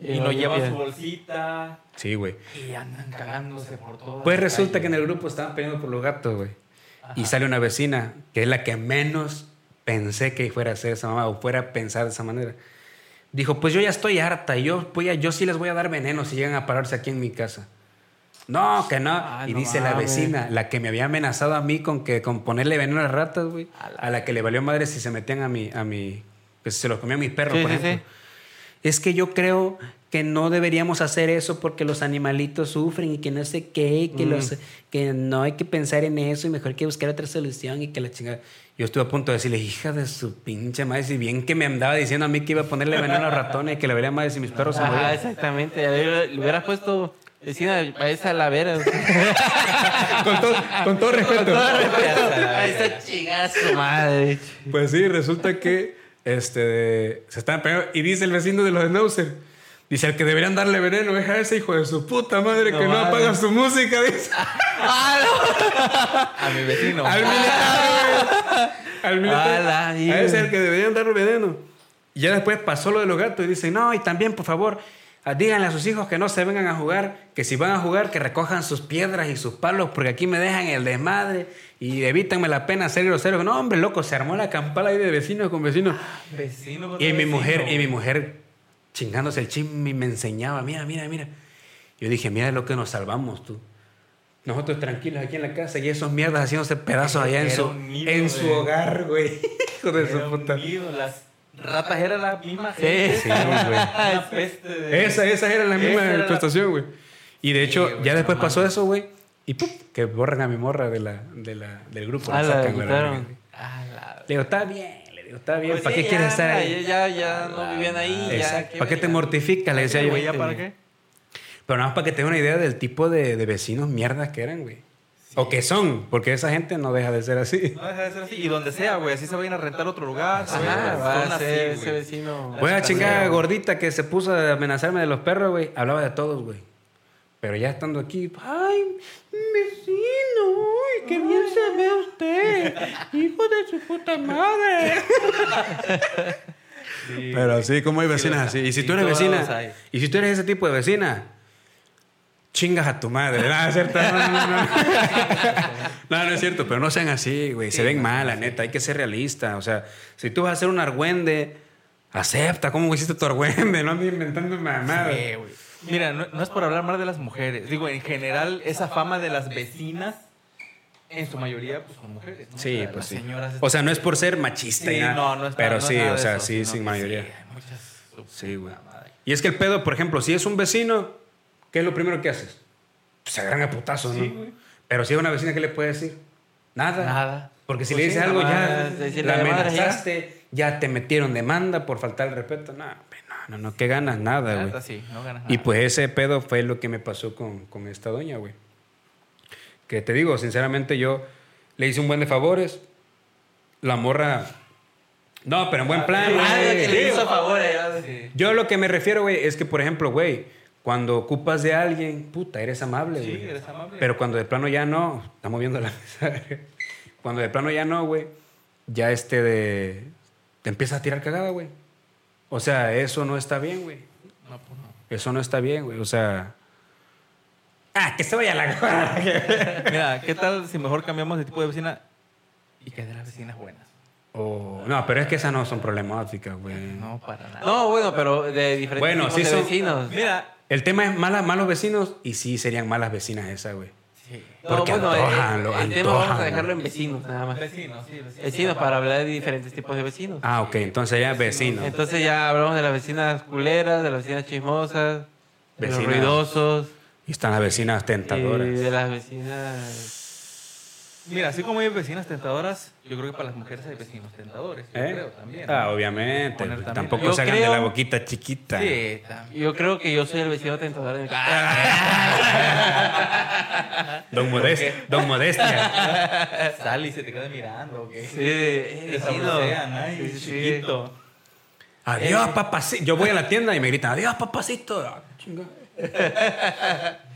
Y Y no lo llevan su bolsita. Sí, güey. Y andan cagándose por todo. Pues resulta que en el grupo estaban peleando por los gatos, güey. Y sale una vecina, que es la que menos pensé que fuera a hacer esa mamá o fuera a pensar de esa manera. Dijo, pues yo ya estoy harta y yo, voy a- yo sí les voy a dar veneno si llegan a pararse aquí en mi casa. No, que no. Y no dice la vecina, la que me había amenazado a mí con que con ponerle veneno a las ratas, güey. A la- A la que le valió madre si se metían a mi, a mi, que se los comían mis perros, Sí, por sí, ejemplo. sí. Es que yo creo que no deberíamos hacer eso porque los animalitos sufren y que no sé qué, y que, Mm. los, que no hay que pensar en eso y mejor hay que buscar otra solución y que la chingada. Yo estuve a punto de decirle, hija de su pinche madre, si bien que me andaba diciendo a mí que iba a ponerle veneno a los ratones y que le vería madre si mis perros se morían. exactamente. Le hubieras puesto vecina a esa la vera. con, todo, con todo respeto. a esa chingazo madre. Pues sí, resulta que este, se están pegando. Y dice el vecino de los Schnauzer. Dice, al que deberían darle veneno es a ese hijo de su puta madre No que no apaga su música. Dice. A mi vecino. Al militar. Al militar. A ese es el que deberían darle veneno. Y ya después pasó lo de los gatos y dice, no, y también, por favor, ah, díganle a sus hijos que no se vengan a jugar, que si van a jugar, que recojan sus piedras y sus palos, porque aquí me dejan el desmadre y evítanme la pena ser grosero. No, hombre, loco, se armó la campala ahí de vecino con vecino. Vecino Y mi vecino, mujer, y mi mujer chingándose el chisme y me enseñaba, mira, mira, mira. Yo dije, mira lo que nos salvamos tú. Nosotros tranquilos aquí en la casa y esos mierdas haciéndose pedazos allá en su, nido en su hogar, güey. Hijo de su puta. nido, Las ratas eran la misma Sí, gente. sí, güey. Una peste de... Esa, esa era la misma Esa era la- prestación, güey. Y de Sí, hecho, güey, ya después pasó eso, güey. Y ¡pum! que borran a mi morra de la, de la, del grupo. Ah, la sacan, la. Ah, la- Le digo, está bien, está bien. Pues ¿Para sí, qué ya, quieres estar ahí? Ya, ya no vivían ahí. ya. ¿Para qué te mortificas? Le decía yo. Güey, ¿ya para qué? Pero nada más para que tenga una idea del tipo de, de vecinos mierdas que eran, güey. O que son, porque esa gente no deja de ser así. No deja de ser así. Y donde sea, güey. Así se vayan a rentar otro lugar. Ajá, a- va a así, ser güey. ese vecino. Voy a chingar gordita que se puso a amenazarme de los perros, güey. Hablaba de todos, güey. Pero ya estando aquí, ay, vecino, uy, qué bien se ve usted. Hijo de su puta madre. Sí, Pero así, como hay Sí, vecinas así. Y si sí, tú eres vecina, y si tú eres ese tipo de vecina, chingas a tu madre. No, es cierto. No, no, no. No, no, no es cierto, pero no sean así, güey. Se Sí, ven no mal, la neta. Hay que ser realista. O sea, si tú vas a hacer un argüende, acepta cómo hiciste tu argüende. No andes inventando mamadas. Sí, güey. Mira, no, no es por hablar mal de las mujeres. Digo, en general, esa fama de las vecinas, en su mayoría, pues son mujeres. ¿no? Sí, O sea, pues sí. señoras O sea, no es por ser machista, y Sí, nada, no, no es pero no es sí, nada o sea, eso, sí, sin mayoría. sí, hay muchas- Sí, güey. Y es que el pedo, por ejemplo, si es un vecino, ¿qué es lo primero que haces? Pues se agarran a putazos, ¿no? Sí, güey. Pero si es una vecina, ¿qué le puede decir? Nada. Nada. Porque si Pues le dices algo, nada ya la ya. amenazaste, ya. te metieron demanda por faltar el respeto. No, hombre, no, no, ¿qué ganas? Nada, güey. sí, no ganas Y pues ese pedo fue lo que me pasó con, con esta doña, güey. Que te digo, sinceramente, yo le hice un buen de favores. La morra. No, pero en buen plan, Ah, güey. que le Sí, hizo yo lo que me refiero, güey, es que, por ejemplo, güey, cuando ocupas de alguien, puta, eres amable, Sí, güey. eres amable. Pero cuando de plano ya no, estamos viendo la mesa. cuando de plano ya no, güey, ya este de. Te empiezas a tirar cagada, güey. O sea, eso no está bien, güey. No, pues no. Eso no está bien, güey. O sea. Ah, que se vaya a la. Mira, ¿qué tal si mejor cambiamos de tipo de vecina y que de las vecinas buenas? O- no, pero es que esas no son problemáticas, güey. No, para nada. No, bueno, pero de diferentes Bueno, tipos sí de son- vecinos. Mira, El tema es malas, malos vecinos y sí serían malas vecinas esas, güey. No, Porque bueno, antojan, eh, lo el tema vamos a antojan. dejarlo en vecinos, nada más. Vecinos, sí, vecinos. Vecinos, para hablar de diferentes tipos de vecinos. Ah, ok, entonces ya vecino. Entonces ya hablamos de las vecinas culeras, de las vecinas chismosas, de los ruidosos Y están las vecinas y tentadoras. de las vecinas... Mira, así como hay vecinas tentadoras, yo creo que para las mujeres hay vecinos tentadores. Yo ¿Eh? creo también. Ah, obviamente. También. Tampoco Yo se hagan de la boquita chiquita. Sí, también. Yo creo que yo soy el vecino tentador de mi Don, Modest- Don Modestia. Sal y se te queda mirando, ¿ok? Sí, eh, Te vecino. ay, Sí, sí, sí. chiquito. Adiós, papacito. Yo voy a la tienda y me gritan, adiós, papacito. Ah, chinga.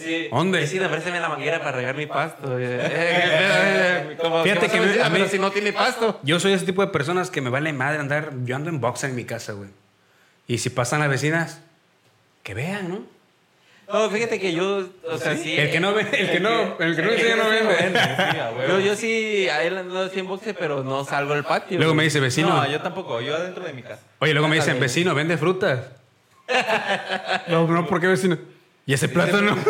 Sí, ¿Dónde? Vecino, préstame la manguera para regar mi pasto. Eh, eh, ¿cómo- Fíjate que a me- decir? a mí- si no tiene pasto. Yo soy ese tipo de personas que me vale madre andar. Yo ando en boxer en mi casa, güey. Y si pasan las vecinas, que vean, ¿no? No, fíjate que yo, o sea, sí. El que no ve, el que no, el que no enseña no vende. Sí. Yo, yo sí, a él ando así en boxe, pero no salgo al patio. Luego me dice vecino. No, yo tampoco, yo adentro de mi casa. Oye, luego me dicen, vecino, vende frutas. no, no, ¿por qué vecino? ¿Y ese plátano?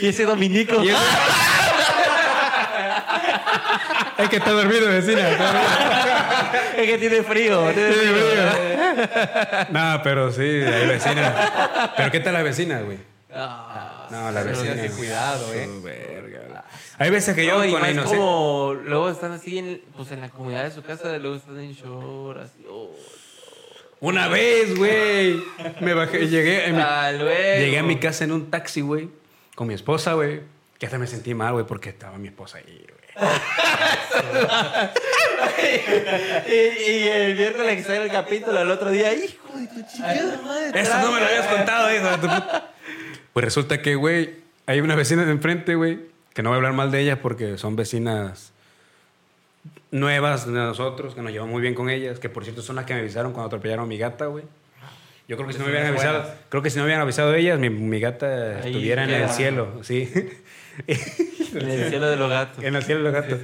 Y ese dominico. ¿Y ese- es que está dormido, vecina. es que tiene frío. Tiene Tiene frío. No, pero sí, hay vecina. ¿Pero qué tal la vecina, güey? Ah, No, la vecina. sí, cuidado, eh. Verga. Hay veces que yo no, y con la más inocencia. como luego están así en, pues en la comunidad de su casa, luego están en short, así. Oh, Una vez, güey. Me bajé, llegué, mi- luego. llegué a mi casa en un taxi, güey, con mi esposa, güey. Que hasta me sentí mal, güey, porque estaba mi esposa ahí, güey. y, y el miércoles que sale el capítulo, el otro día, hijo de tu chingada madre. Eso no me lo habías contado, hijo de tu puta. Pues resulta que, güey, hay una vecina de enfrente, güey, que no voy a hablar mal de ellas porque son vecinas nuevas de nosotros, que nos llevamos muy bien con ellas, que por cierto son las que me avisaron cuando atropellaron a mi gata, güey. Yo creo que si no me hubieran avisado, buenas. creo que si no me hubieran avisado ellas, mi, mi gata Ahí estuviera en el cielo, sí. En el cielo de los gatos. en el cielo de los gatos.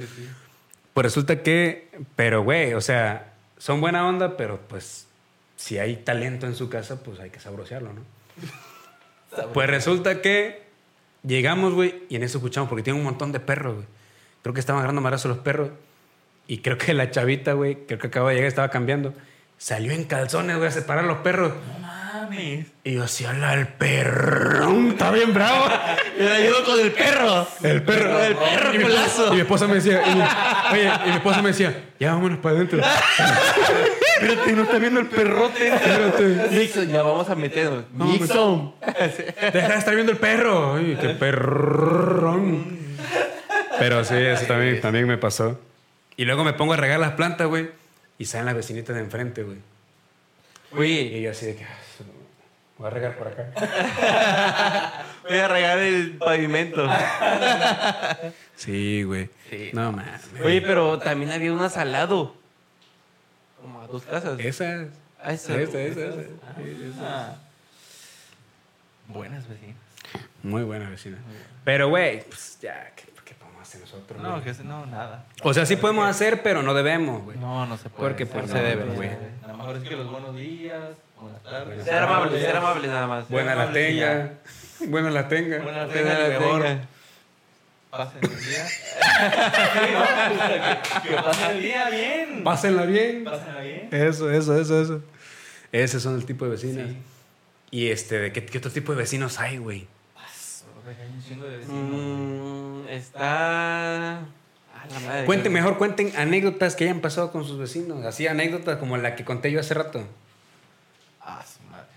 Pues resulta que, pero güey, o sea, son buena onda, pero pues si hay talento en su casa, pues hay que sabrosearlo, ¿no? Pues resulta que llegamos, güey, y en eso escuchamos, porque tienen un montón de perros, güey. Creo que estaban agarrando marazos los perros. Y creo que la chavita, güey, creo que acaba de llegar, estaba cambiando. Salió en calzones, güey, a separar los perros. No mames. Y yo así, ala, el perrón, está bien bravo. Me ayudo con el perro. El perro. El perro, y, mi, culazo. y mi esposa me decía, y mi- oye, y mi esposa me decía, ya vámonos para adentro. Espérate, no está viendo el perrote. Espérate. Nixon, ya vamos a meternos. No, Nixon. Deja de estar viendo el perro. Ay, qué perrón. Pero sí, eso también, también me pasó. Y luego me pongo a regar las plantas, güey. Y salen las vecinitas de enfrente, güey. Y Oye, yo así de que... ah, Voy a regar por acá. voy a regar el pavimento. Sí, güey. Sí. No mames. Oye, pero también había unas al lado. Como a dos casas. Esas. Ah, esa. Esa, esa, esa. Ah. Buenas vecinas. Muy buena vecina. Pero, güey, pues ya, ¿qué, qué podemos hacer nosotros? No, que no, nada. O sea, sí podemos hacer, pero no debemos, güey. No, no se puede. Porque, pues, no no, se debe, güey. no. A lo mejor es que los buenos días, buenas tardes. Ser amable, ser amable nada más. Buena la tenga. Buena la tenga. Buena Tenga tenga, la mejor. tenga. Pasen el día. Que, pasen el día bien. Pásenla bien. Pásenla bien. Eso, eso, eso, eso. Ese son el tipo de vecinas. Sí. Y este, ¿de qué, qué otro tipo de vecinos hay, güey? Hay un chingo de vecinos. Mm, está. A la madre. Cuenten, mejor cuenten anécdotas que hayan pasado con sus vecinos. Así anécdotas como la que conté yo hace rato. Ah, su madre.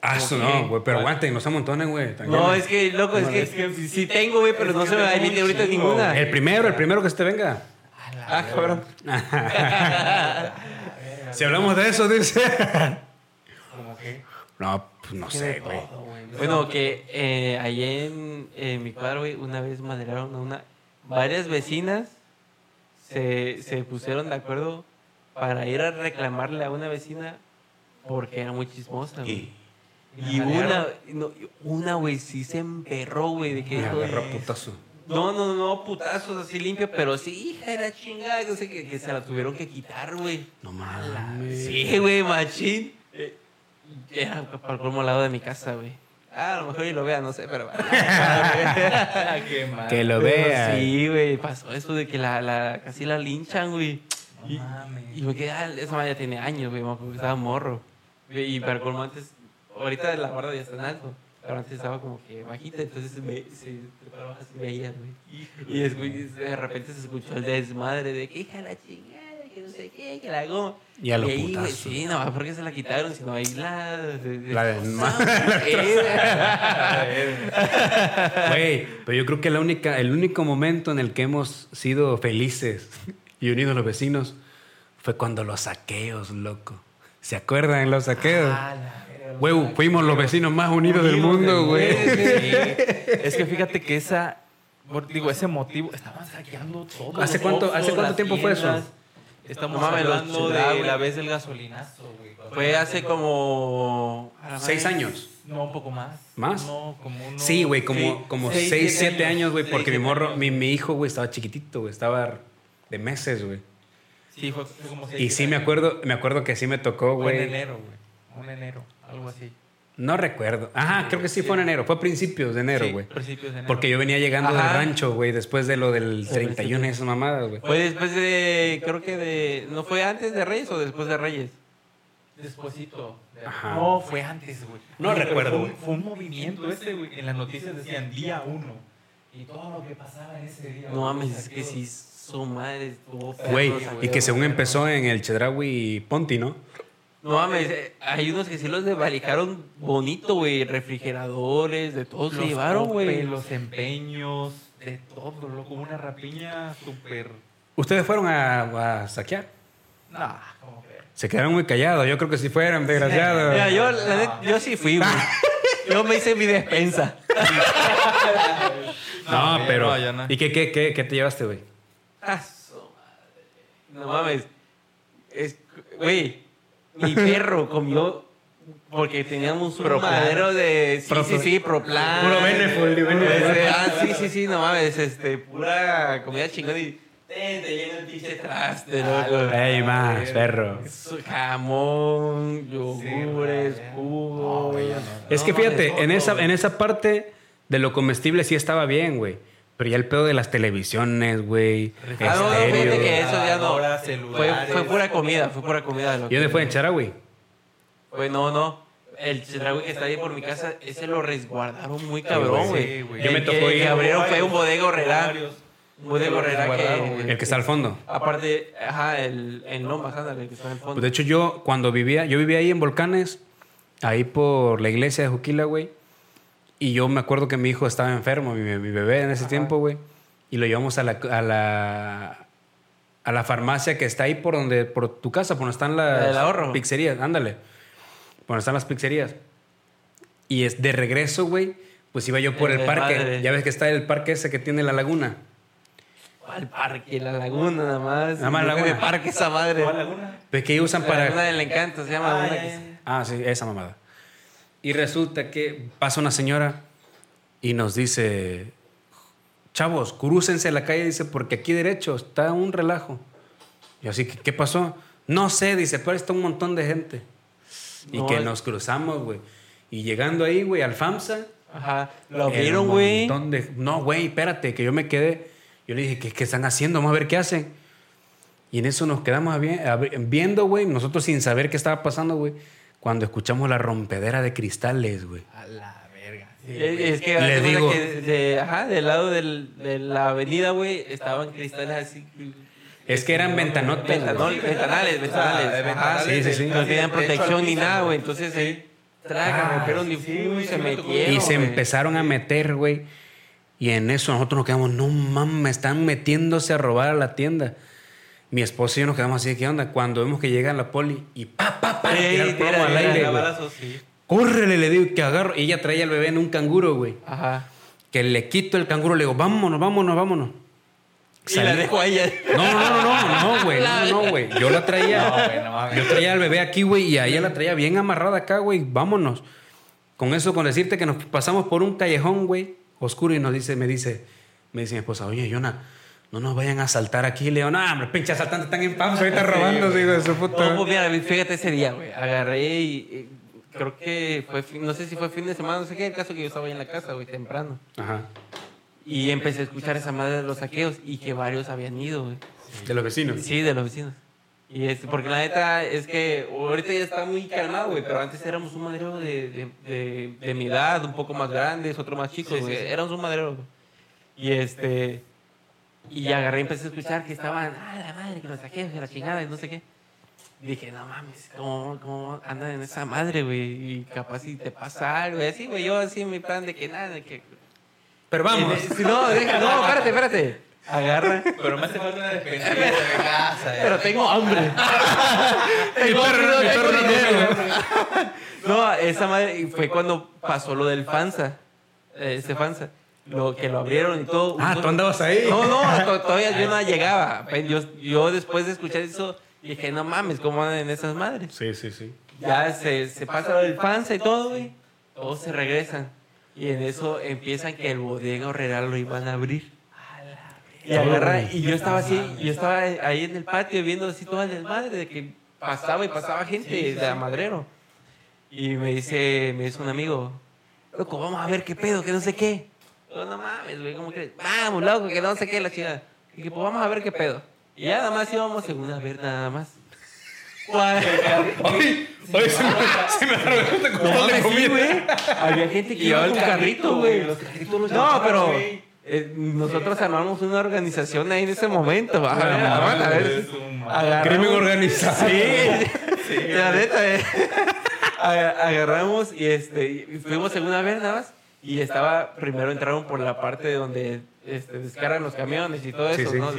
Ah, ¿Cómo eso qué? no, güey, pero aguanten, no se amontonen, güey. No, es que, loco, es que sí, sí tengo, güey, pero no se me va a emitir ahorita ninguna. El primero, el primero que se te venga. Ah, cabrón. Si hablamos de eso, dice. ¿Cómo que? No, pues no sé, güey. Bueno, que eh, allá en, en mi cuadro, güey, una vez maderaron a una. Varias vecinas se, se pusieron de acuerdo para ir a reclamarle a una vecina porque era muy chismosa, güey. Y una, no, una, güey, sí se emperró, güey, de que Me agarró putazo. No, no, no, putazos así limpio, pero sí, hija de la chingada, no sé, que, que se la tuvieron que quitar, güey. No mames. Sí, güey, machín. Era para el colmo al lado de mi casa, güey. Ah, a lo mejor y lo vea, no sé, pero. Qué mal. Que lo Pero vea. Sí, güey, pasó eso de que la, la, casi la linchan, güey. Y, y me quedé, ah, esa madre ya tiene años, güey, estaba morro. Y para colmo antes, ahorita la guarda ya está en alto, pero antes estaba como que bajita, entonces me, se preparaba así, veía, güey. Y después, de repente se escuchó el desmadre de que hija de la chingada, que no sé qué, que la goma. Y a los ahí, güey, putazos. Sí, no, porque se la quitaron, sino ahí la... La Güey, pero yo creo que la única, el único momento en el que hemos sido felices y unidos los vecinos fue cuando los saqueos, loco. ¿Se acuerdan los saqueos? Ah, Güey, fuimos los vecinos más unidos del mundo, güey. Sí. Es que fíjate que esa, por- digo, ese motivo, estaban saqueando todo. ¿Hace cuánto- Todo, hace cuánto tiempo fue eso? Estamos No mames, los hablando de la vez del gasolinazo, güey. Fue hace como... Seis años. No, un poco más. ¿Más? No, como uno... Sí, güey, como, Sí, como seis, 6, 7 años, güey, porque mi siete morro, años. mi, mi hijo, güey, estaba chiquitito, güey, estaba de meses, güey. Sí, fue, fue como seis, Y sí siete me acuerdo, me acuerdo que sí me tocó, güey. enero, güey. Un enero, algo así. No recuerdo. Ajá, creo que sí fue en enero, fue a principios de enero, Sí, güey. principios de enero. Porque yo venía llegando del Ajá. rancho, güey, después de lo del 31 y esas mamadas, güey. Fue después de, creo que de, ¿no fue antes de Reyes o después de Reyes? Despuésito. de- Ajá. No, fue antes, güey. No recuerdo, Fue, un- fue un movimiento ese, güey. En las noticias decían día uno. Y todo lo que pasaba en ese día. No mames, es que sí, su madre estuvo Güey, y que según empezó en el Chedraui Ponti, ¿no? No mames, hay unos que sí los desvalijaron bonito, güey, refrigeradores, de todo se Los llevaron, topes, güey. Los empeños, de todo, loco. Una rapiña súper. ¿Ustedes fueron a, a saquear? Nah, como que. Se quedaron muy callados. Yo creo que sí fueron, desgraciados. Mira, yo, la neta, yo sí fui, güey. Yo me hice mi despensa. No, No, pero. no, no. ¿Y qué, qué, qué, qué te llevaste, güey? Ah, su madre. No mames. Es, güey, mi perro comió porque teníamos un madero de... Sí, Pro- sí, sí, Proplan. Puro Beneful. Este, ah, sí, sí, sí, no mames. Este, pura comida chingona y... Ten, te lleno el pinche traste, loco. Ey, más, perro. Su Jamón, yogures, jugo. Es que fíjate, en esa, en esa parte de lo comestible sí estaba bien, güey. Pero ya el pedo de las televisiones, güey. Ah, no, fíjate que eso ya no. Fue, pura comida, fue pura comida. Lo ¿Y dónde fue? ¿En Charagüey? Pues no, no. El chedraui que está ahí por mi casa, ese lo resguardaron muy güey, cabrón, sí, güey. güey. Yo me tocó ir- que abrieron fue un bodega horrera. Un bodega horrera que... El que está al fondo. Aparte, ajá, el, el Lomas, ándale, el que está en el fondo. Pues de hecho, yo cuando vivía, yo vivía ahí en Volcanes, ahí por la iglesia de Juquila, güey. Y yo me acuerdo que mi hijo estaba enfermo, mi, mi bebé en ese tiempo, güey. Y lo llevamos a la, a la a la farmacia que está ahí por donde por tu casa, por donde están las La ahorro. pizzerías, ándale. Por donde están las pizzerías. Y es de regreso, güey, pues iba yo por El el parque. Ya ves que está el parque ese que tiene la laguna. Al parque, la laguna, nada más. Nada más laguna. tiene parque esa madre. ¿Cuál laguna? Pues que usan La para laguna del encanto se llama. Ah, una ya, que-. Ah, sí, esa mamada. Y resulta que pasa una señora y nos dice, chavos, crúcense la calle, dice, porque aquí derecho está un relajo. Y así, que, ¿qué pasó? No sé, dice, pero está un montón de gente. Y No, que es- nos cruzamos, güey. Y llegando ahí, güey, al FAMSA. Ajá. Lo vieron, güey. de- No, güey, espérate, que yo me quedé. Yo le dije, ¿qué, qué están haciendo? Vamos a ver qué hacen. Y en eso nos quedamos viendo, güey, nosotros sin saber qué estaba pasando, güey, cuando escuchamos la rompedera de cristales, güey. A la verga. Es, es que, Le haz de cuenta digo- que de- ajá, del lado del, de la avenida, güey, estaban cristales así. Es que eran ventanotes, Ventanol- ventanales, ventanales. Ah, ventanales, Sí, sí, sí. No tenían protección ni nada, güey. Entonces ahí, traga, Ah, rompieron y sí, fu, güey, se metieron. Y se empezaron a meter, güey. Y en eso nosotros nos quedamos, no mames, están metiéndose a robar a la tienda. Mi esposo y yo nos quedamos así, ¿qué onda? Cuando vemos que llega la poli y pa, pa, pa, Ey, tirar plomo tira, al aire, tira, sí. Córrele, le digo que agarro. Y ella traía al bebé en un canguro, güey. Ajá. Que le quito el canguro, le digo, vámonos, vámonos, vámonos. Y la dejo a ella. No, no, no, no, no, güey. No, no, güey. Yo la traía. Yo traía al bebé aquí, güey, y a ella la traía bien amarrada acá, güey. Vámonos. Con eso, con decirte que nos pasamos por un callejón, güey, oscuro, y nos dice, me dice, me dice mi esposa, oye, Yona, no nos vayan a asaltar aquí. Le digo, no, hombre, pinche asaltantes están en pams ahorita robando, digo, de su puta. No, pues mira, fíjate ese día, güey. Agarré y, y creo que fue, fin- no sé si fue fin de semana, no sé qué, el caso que yo estaba ahí en la casa, güey, temprano. Ajá. Y empecé a escuchar esa madre de los saqueos y que varios habían ido, güey. De los vecinos. Sí, de los vecinos. Y es, porque la neta es que ahorita ya está muy calmado, güey, pero antes éramos un madero de, de, de, de mi edad, un poco más grandes, otro más chicos, güey. Éramos un madero, güey. Y este. Y agarré y empecé a escuchar que estaban, ah, la madre, que los saqueos, que la chingada, y no sé qué. Y dije, no mames, ¿cómo, cómo andan en esa madre, güey? Y capaz si te pasa algo, y así, güey, yo así en mi plan de que nada, de que. Pero vamos. Eh, No, deja, no, espérate, espérate. Agarra. Pero me hace falta una despedida de casa. Pero tengo hambre. tengo perro- hambre, no tengo perro no dinero. No, esa madre y fue cuando pasó lo del Fansa. eh, Ese Fansa. Lo, que lo abrieron y todo. Ah, tú andabas ahí. No, no, to- todavía yo no llegaba. Yo, yo después de escuchar eso dije, no mames, ¿cómo andan en esas madres? Sí, sí, sí. Ya se, se pasa lo del Fansa y todo, güey. Todos se regresan. Y en eso empiezan que el bodega horrera lo iban a abrir. Y agarra, y yo estaba así, yo estaba ahí en el patio viendo así todo el desmadre de que pasaba y pasaba gente de amadrero. Y me dice, me dice un amigo, loco, vamos a ver qué pedo, que no sé qué. Yo, no mames, güey, ¿cómo crees? Vamos, loco, que no sé qué, la chingada. Y que, pues vamos a ver qué pedo. Y ya nada más íbamos según a ver nada más. Oye, oye, se me, se me este de comida. güey. Había gente que iba con carrito, güey. No, pero eh, nosotros armamos una organización ahí en ese momento. A ver, a ver, agarramos- Crimen organizado. Sí, la neta, eh. Aga- Agarramos y este, fuimos según a ver nada más. Y estaba, primero entraron por la parte donde este, descargan los camiones y todo Sí, eso, sí. ¿no?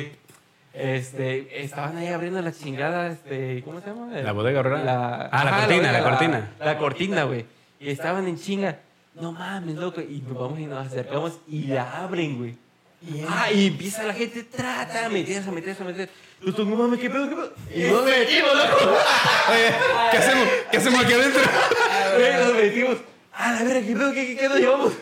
Este, estaban ahí abriendo la chingada, este, ¿cómo se llama? La bodega horrera. La, Ah, la ajá, cortina, bodega, la cortina. La, cortina, güey. Y estaban en chinga. No mames, loco. Y nos vamos y nos acercamos y la abren, güey. Ah, y empieza la gente, trata, meterse, meterse, meterse. Nosotros, no mames, ¿qué pedo, qué pedo? Y nos metimos, loco. Oye, ¿qué hacemos? ¿Qué hacemos aquí adentro? Nos metimos. Ah, la verga, ¿qué pedo, qué, qué, qué nos llevamos?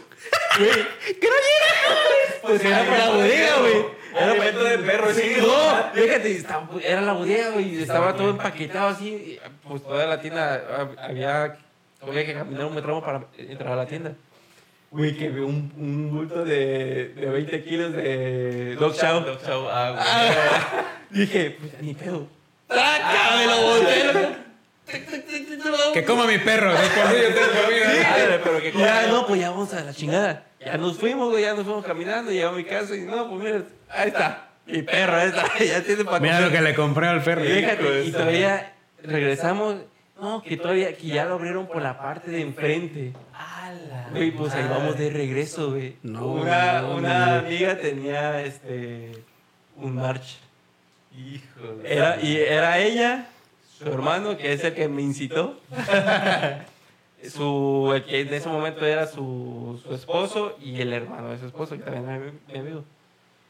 Güey, ¿qué no llega? Pues era para la bodega, güey. Era Alimento de perro, sí. No, fíjate, era la bodega, güey, estaba todo empaquetado así. Pues toda la tienda ah, había, había que caminar un metro para entrar a la tienda. Güey, que veo un, un bulto de, de 20 kilos de Dog Chow. Dog Chow, ah, güey. Ah, dije, pues ni pedo. ¡Traca! Me lo volteé. Que coma mi perro. De yo tengo comida. Madre, pero que ya, no, pues ya vamos a la chingada. Ya nos fuimos, güey, ya nos fuimos caminando, llegó a mi casa y no, pues mira, ahí está. Mi perro, ahí está, ya tiene para Mira lo que le compré al perro. Y déjate, y todavía regresamos, no, que todavía, que ya lo abrieron por la parte de enfrente. Güey, pues ahí vamos de regreso, güey. No, una, no, una no. amiga tenía, este, un march. Híjole. Era, y era ella, su hermano, que es el que me incitó. su, el que en ese momento era su, su esposo y el hermano de su esposo, que también era mi, mi amigo.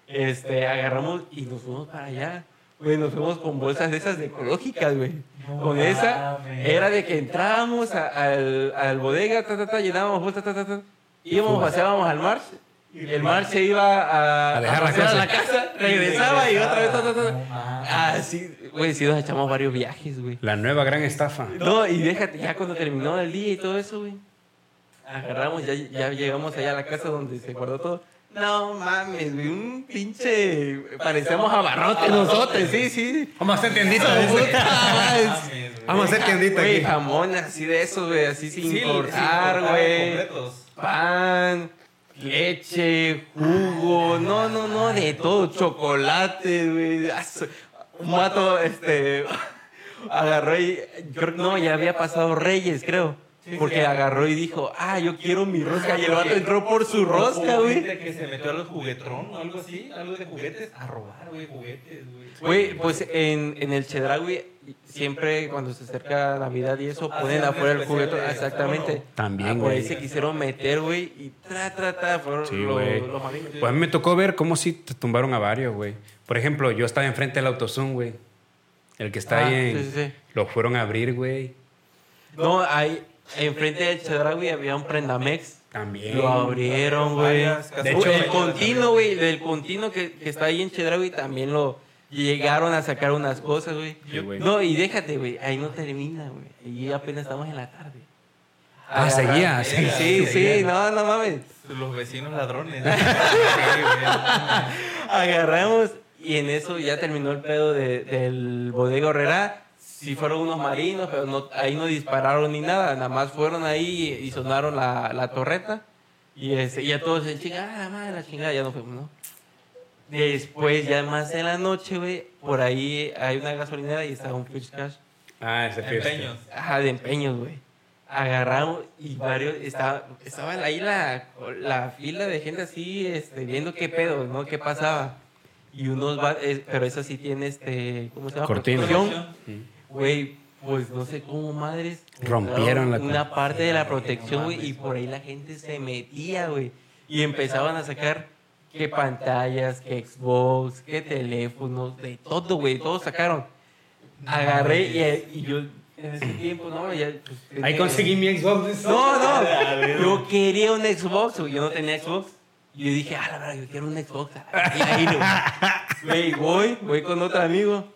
Este, agarramos y nos fuimos para allá. Güey, nos fuimos con bolsas de esas de ecológicas, güey. con esa era de que entrábamos a- al, al bodega, ta, ta, ta, llenábamos bolsas, ta, ta, ta. Íbamos, paseábamos al mar. Y el mar se iba a, A dejar la pasear casa. a la casa, regresaba y otra vez. ta, ta, ta. Ah, sí, güey, sí nos echamos varios viajes, güey. La nueva gran estafa. No, y déjate, ya cuando terminó el día y todo eso, güey. Agarramos, ya, ya llegamos allá a la casa donde se guardó todo. No mames, güey, un pinche. Parecíamos abarrotes nosotros, sí, sí. Vamos a hacer tiendita. Vamos a hacer tiendita Güey, jamón así de esos, güey, así sin Sí, cortar, sí, güey. completos. Pan, leche, jugo, no, no, no, de todo, chocolate, güey. Un mato, este, agarró y, no, ya había pasado Reyes, creo. Porque agarró y dijo, ah, yo quiero mi rosca. Y el vato entró por su rosca, güey. que se metió a los juguetrón o algo así, algo de juguetes, a robar, güey, juguetes, güey. Güey, pues en, en el Chedraui, siempre cuando se acerca Navidad y eso, ponen afuera el juguete. Exactamente. También, Ah, por ahí güey. se quisieron meter, güey, y tra, tra, tra, fueron Sí, lo- güey. malignos. Pues a mí me tocó ver cómo sí te tumbaron a varios, güey. Por ejemplo, yo estaba enfrente del AutoZone, güey. El que está Ah, ahí en... sí, sí, sí. Lo fueron a abrir, güey. No, ahí, enfrente del Chedraui había un Prendamex. También. Lo abrieron, güey. De hecho, el continuo, güey, del continuo que, que está ahí en Chedraui también lo llegaron a sacar unas cosas, güey. No, y déjate, güey, ahí no termina, güey. Ahí apenas estamos en la tarde. Ah, seguía. Sí, sí, sí, no, no mames. Los vecinos ladrones. Sí, güey. Agarramos y en eso ya terminó el pedo de- del bodega Herrera. Sí fueron unos marinos, pero no, ahí no dispararon ni nada. Nada más fueron ahí y sonaron la, la torreta. Y, este, y ya todos se chingan, ah, la madre, la chingada, ya no fuimos, ¿no? Después, ya más en la noche, güey, por ahí hay una gasolinera y estaba un Fish Cash. Ah, ese fiesta. Empeños. Ajá, de empeños, güey. Agarramos y varios, estaba, estaba ahí la, la fila de gente así, este, viendo qué pedo, ¿no? ¿Qué pasaba? Y unos, va- eh, pero eso sí tiene, este, ¿cómo se llama? Cortina. Protección. Güey, pues no sé cómo madres. Rompieron la- Una parte de la protección, güey, y por ahí la gente se metía, güey. Y empezaban a sacar qué pantallas, qué Xbox, qué teléfonos, de todo, güey, todos sacaron. Agarré y, y yo en ese tiempo, no, ya. pues, Ahí conseguí mi Xbox. No, no, yo quería un Xbox, güey, yo no tenía Xbox. Y yo dije, ah, la verdad, yo quiero un Xbox. Y ahí, Güey, voy, voy con otro amigo.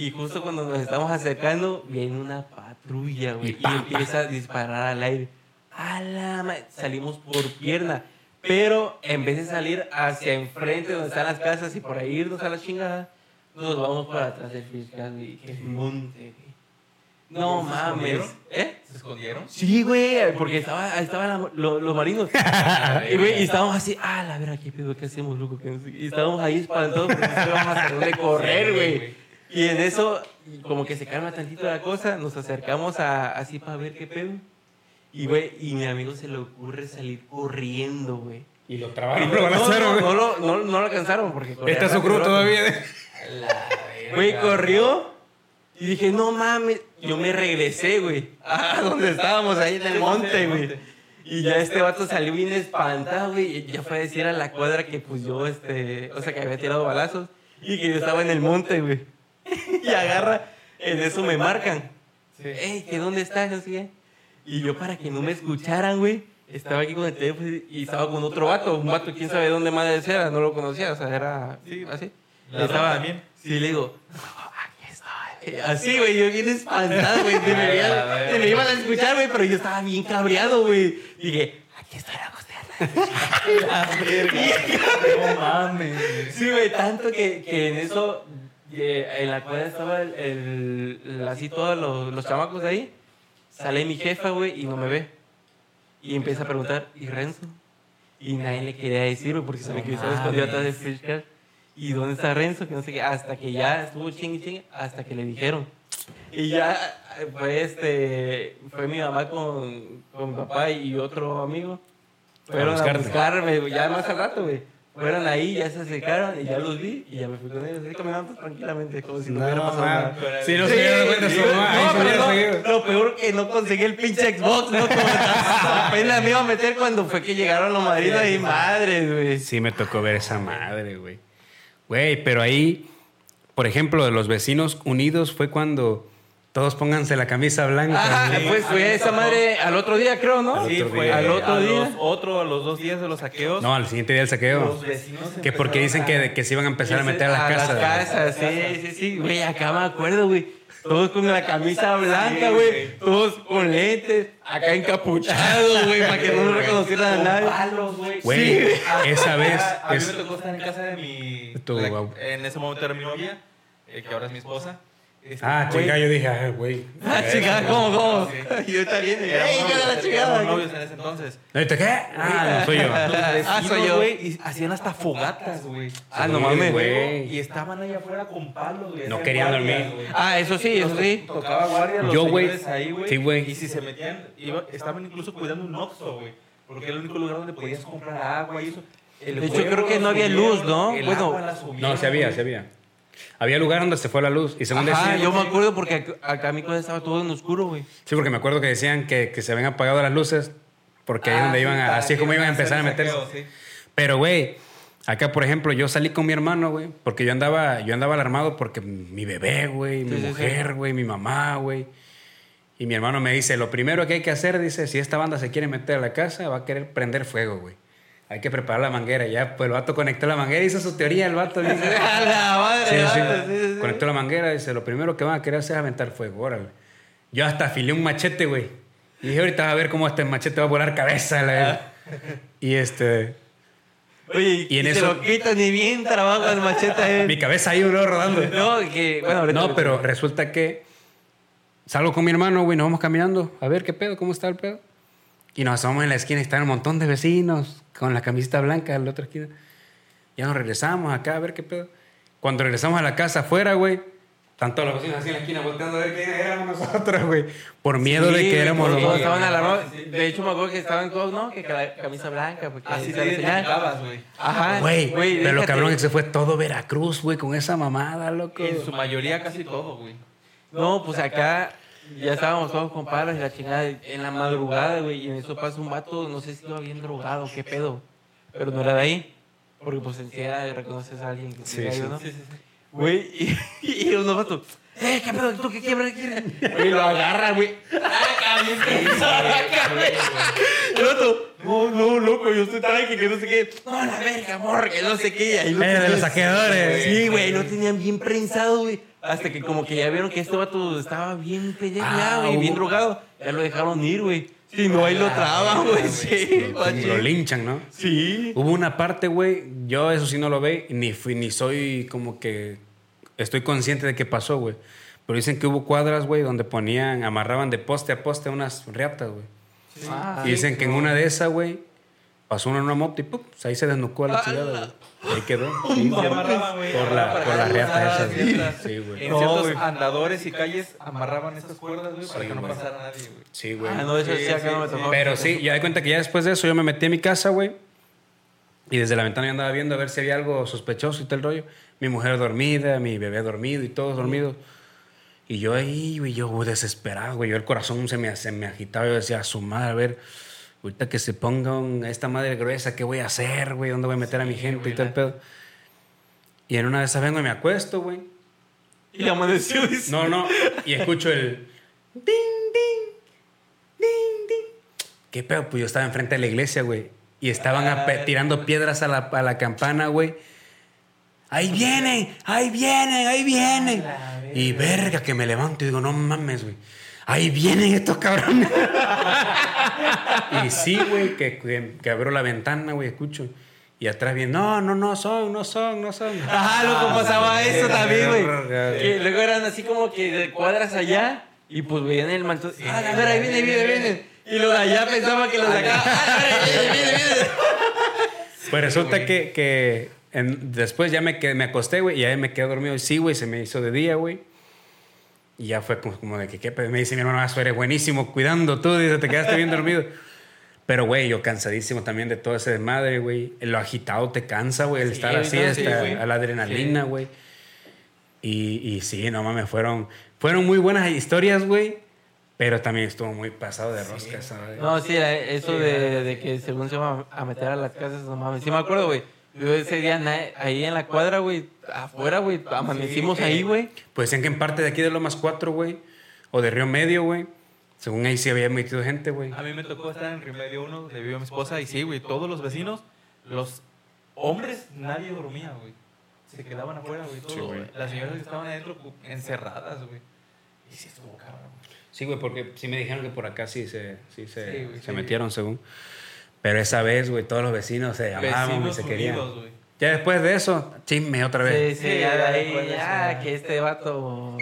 Y justo cuando nos estamos acercando, viene una patrulla, güey. Y, empieza a disparar al aire. A la ma- Salimos por pierna. Pero en vez de salir hacia enfrente donde están las casas y por ahí irnos a la chingada, nos vamos para atrás del fiscal, güey. Qué monte, güey. No ¿Se mames. escondieron? ¿Eh? ¿Se escondieron? Sí, güey, porque estaba, estaban lo- los marinos. y, güey, y estábamos así, ah, la verdad, ¿qué pedo? ¿Qué hacemos, loco? Y estábamos ahí espantados porque no íbamos a hacer dónde correr, güey. Y en eso, como que se calma tantito la cosa, nos acercamos a, así para ver qué pedo. Y, güey, y mi amigo se le ocurre salir corriendo, güey. Y lo trabaron, lo No, no, no, lo, no, no lo alcanzaron porque Está su cruz todavía. Güey, corrió y dije, no mames. Yo me regresé, güey, a donde estábamos, ahí en el monte, güey. Y ya este vato salió bien espantado, güey. Ya fue a decir a la cuadra que, pues yo, este, o sea, que había tirado balazos y que yo estaba en el monte, güey. Y agarra, en eso me marcan. Ey, ¿que dónde estás? Qué. Y yo, para que no me escucharan, güey, estaba aquí con el teléfono y estaba con otro vato. Un vato, quién sabe dónde madre era, no lo conocía, o sea, era Sí, así. estaba también. Sí, le digo, aquí estoy. Así, güey, yo bien espantado, güey. Se me, veía- la verga. se me iban a escuchar, güey, pero yo estaba bien cabreado, güey. Dije, aquí estoy acostada. No mames. Sí, güey, tanto que, que en eso, eh, en la cuadra estaba el, el- así todos los, los chamacos de ahí. Sale mi jefa, güey, y no me ve. Y empieza a preguntar, ¿y Renzo? Y nadie le quería decir, güey, porque sabía que yo estaba escondido atrás de Fishcar. ¿Y dónde está Renzo? Que no sé qué. Hasta que ya estuvo chingue chingue, hasta que le dijeron. Y ya fue este, fue mi mamá con, con mi papá y otro amigo. Fueron a buscarme, güey, ya más al rato, güey. Fueron ahí, ya se acercaron y ya los vi y ya me fui con ellos. Así caminando tranquilamente, como si no, hubiera pasado nada. Si no se dado cuenta su mamá, ahí No, pero no, lo peor que no conseguí el pinche Xbox, no como apenas me iba a meter cuando fue que llegaron los madrinos y madres, güey. Sí, me tocó ver esa madre, güey. Güey, pero ahí, por ejemplo, de los vecinos unidos fue cuando todos pónganse la camisa blanca. Ah, güey. pues fue esa madre al otro día, creo, ¿no? Al Sí, otro fue día. Al otro a día. Los, otro, a los dos días de los saqueos. No, al siguiente día del saqueo. Los vecinos Que porque dicen que, que se iban a empezar a meter a las a casas. las casas, sí, sí, sí. Güey, acá me acuerdo, güey. Todos con la camisa blanca, Sí, güey. Todos con lentes. Acá encapuchados, güey, para que no nos reconocieran a nadie. palos, güey. Güey, esa vez. A mí es- me tocó estar en casa de mi. Tu- la- en ese momento era mi novia, eh, que ahora es mi esposa. Este, Ah, güey, chinga, yo dije, ah, güey. Ah, chingada, ¿cómo, cómo? Sí. Yo también. ¡Ey, yo de la chingada! novios en ese entonces. ¿Ahorita qué? Ah, no soy yo. Los Ah, soy yo. güey, y hacían hasta fogatas, güey. Ah, no Sí, mames. güey. Y estaban ahí afuera con palos, güey. No querían guardias, dormir. güey. Ah, eso sí, eso sí. Tocaba guardia los Yo, güey. señores ahí, güey. Sí, güey. Y si se metían, iba- estaban incluso cuidando un Oxxo, güey. Porque era el único lugar donde podías comprar agua y eso. El De hecho, creo que no había luz, ¿no? el Bueno, agua la subieron, No, se había, se había. Había lugar donde se fue la luz. Y según Ajá, decían. yo me acuerdo porque acá- mi casa estaba todo en oscuro, güey. Sí, porque me acuerdo que decían que, que se habían apagado las luces. Porque ahí es Ah, donde sí, iban a. Así es como iban a empezar a meterse. saqueo, sí. Pero, güey, acá, por ejemplo, yo salí con mi hermano, güey, porque yo andaba, yo andaba alarmado porque mi bebé, güey, mi sí. mujer, güey, mi mamá, güey. Y mi hermano me dice, lo primero que hay que hacer, dice, si esta banda se quiere meter a la casa, va a querer prender fuego, güey. Hay que preparar la manguera. Ya, pues el vato conectó la manguera, hizo su teoría, el vato. Dice, A la madre, Sí, sí. sí. Conectó la manguera, dice, lo primero que van a querer hacer es aventar fuego, órale. Yo hasta afilé un machete, güey. Y dije, ahorita vas a ver cómo este machete va a volar cabeza. la- Y este... Oye, Y en y se eso- lo quitan ni bien trabajo el machete. Mi cabeza ahí, bro, rodando. No, que, bueno, No, pero resulta que salgo con mi hermano, güey, nos vamos caminando a ver qué pedo, cómo está el pedo. Y nos asomamos en la esquina y están un montón de vecinos con la camiseta blanca en la otra esquina. Ya nos regresamos acá a ver qué pedo. Cuando regresamos a la casa afuera, güey, están todos los vecinos así en la esquina volteando a ver quiénes éramos nosotros, güey. Por miedo de Sí, que éramos los estaban alarmados. De hecho, me acuerdo que estaban todos, ¿no? Que ca- camisa blanca. Porque Así te la identificabas, güey. Ajá. Güey, pero lo cabrón que se fue todo Veracruz, güey, con esa mamada, loco. En su mayoría casi todo, güey. No, pues acá ya estábamos todos con palas y la chingada en la madrugada, güey. Y en eso pasa un vato, no sé si iba bien drogado, qué pedo. Pero no era de ahí. Porque pues en sí reconoces a alguien que Sí, sí. ¿no? Güey, y, y unos vatos, ¡eh, qué pedo! ¿Tú qué quiebras? Y lo agarra, güey. ¡Ah, cabrón! Y el otro, no, no, loco, yo estoy tranqui, que no sé qué. No, la verga, morra, que no sé qué. Y ahí lo Eh, de los saqueadores. Sí, güey, lo tenían bien prensado, güey. Hasta que como que ya vieron que este vato estaba bien Ah, güey, bien hubo- drogado. Ya lo dejaron ir, güey. Si no, ahí lo traban, güey, sí. Lo linchan, ¿no? Sí. Hubo una parte, güey, yo eso sí no lo ve, ni fui, ni soy como que estoy consciente de que pasó, güey. Pero dicen que hubo cuadras, güey, donde ponían, amarraban de poste a poste unas riatas, güey. Ah, y dicen que en una de esas, güey, pasó uno en una moto y ¡pum! pues ahí se desnucó a la chingada, güey. Ahí quedó. Sí, Se amarraban, güey. Por, la, por esas. güey. Riatas. Sí, güey. En No, ciertos güey. andadores y calles amarraban estas cuerdas, güey, para que no güey. pasara nadie, güey. Sí, güey. Ah, no, eso sí, Sí, acá no me sí, tocó. Pero sí, ya de cuenta que ya después de eso yo me metí a mi casa, güey. Y desde la ventana yo andaba viendo a ver si había algo sospechoso y todo el rollo. Mi mujer dormida, mi bebé dormido y todos dormidos. Y yo ahí, güey, yo desesperado, güey. Yo el corazón se me, se me agitaba. Yo decía, a su madre, a ver, ahorita que se pongan a esta madre gruesa, ¿qué voy a hacer, güey? ¿Dónde voy a meter a mi gente y todo el pedo? Y en una de esas vengo y me acuesto, güey. Y amaneció, dice. No, no. Y escucho el ding, ding, ding, ding. ¿Qué pedo? Pues yo estaba enfrente de la iglesia, güey. Y estaban ape- tirando piedras a la, a la campana, güey. Ahí vienen, ahí vienen, ahí vienen. Y verga, que me levanto y digo, no mames, güey. Ahí vienen estos cabrones. y sí, güey, que, que, que abro la ventana, güey, escucho. Y atrás viene, no, no, no son, no son, no son. Ajá, loco, pasaba eso también, güey. Que luego eran así como que de cuadras allá y pues veían el manto. Ah, a ver, ahí viene, viene, viene. Y los de allá pensaban que los de acá. Ah, a ver, viene, viene, viene. Pues resulta que, que en- después ya me, quedé- me acosté, güey, y ya me quedé dormido. Y sí, güey, se me hizo de día, güey. Y ya fue como, como de que, ¿qué pedo? Me dice mi hermano, ah, eres buenísimo cuidando tú, dice, te quedaste bien dormido. Pero, güey, yo cansadísimo también de todo ese desmadre, güey. Lo agitado te cansa, güey, el Sí, estar así, no, sí, hasta güey. a la adrenalina, güey. Y, y sí, no mames, fueron, fueron muy buenas historias, güey. Pero también estuvo muy pasado de rosca, ¿sabes? No, sí, era eso de, de que según se iba a meter a las casas, no mames. Sí me acuerdo, güey. Yo ese día ahí en la cuadra, güey, afuera, güey, amanecimos ahí, güey. Pues decían que en parte de aquí de Lomas 4, güey, o de Río Medio, güey, según ahí sí había metido gente, güey. A mí me tocó estar en Remedio 1, donde vivió mi esposa, y sí, güey, todos los vecinos, los hombres, nadie dormía, güey. Se quedaban afuera, güey. todo. Sí. Las señoras que estaban adentro encerradas, güey. Y sí estuvo cabrón. Sí, güey, porque sí me dijeron que por acá sí se, sí se, Sí, güey, se sí. metieron, según. Pero esa vez, güey, todos los vecinos se llamaban y se querían. unidos, güey. Ya después de eso, chisme otra Sí, vez. sí, Sí, ya de ya ahí, después de ya, eso, ya. que este vato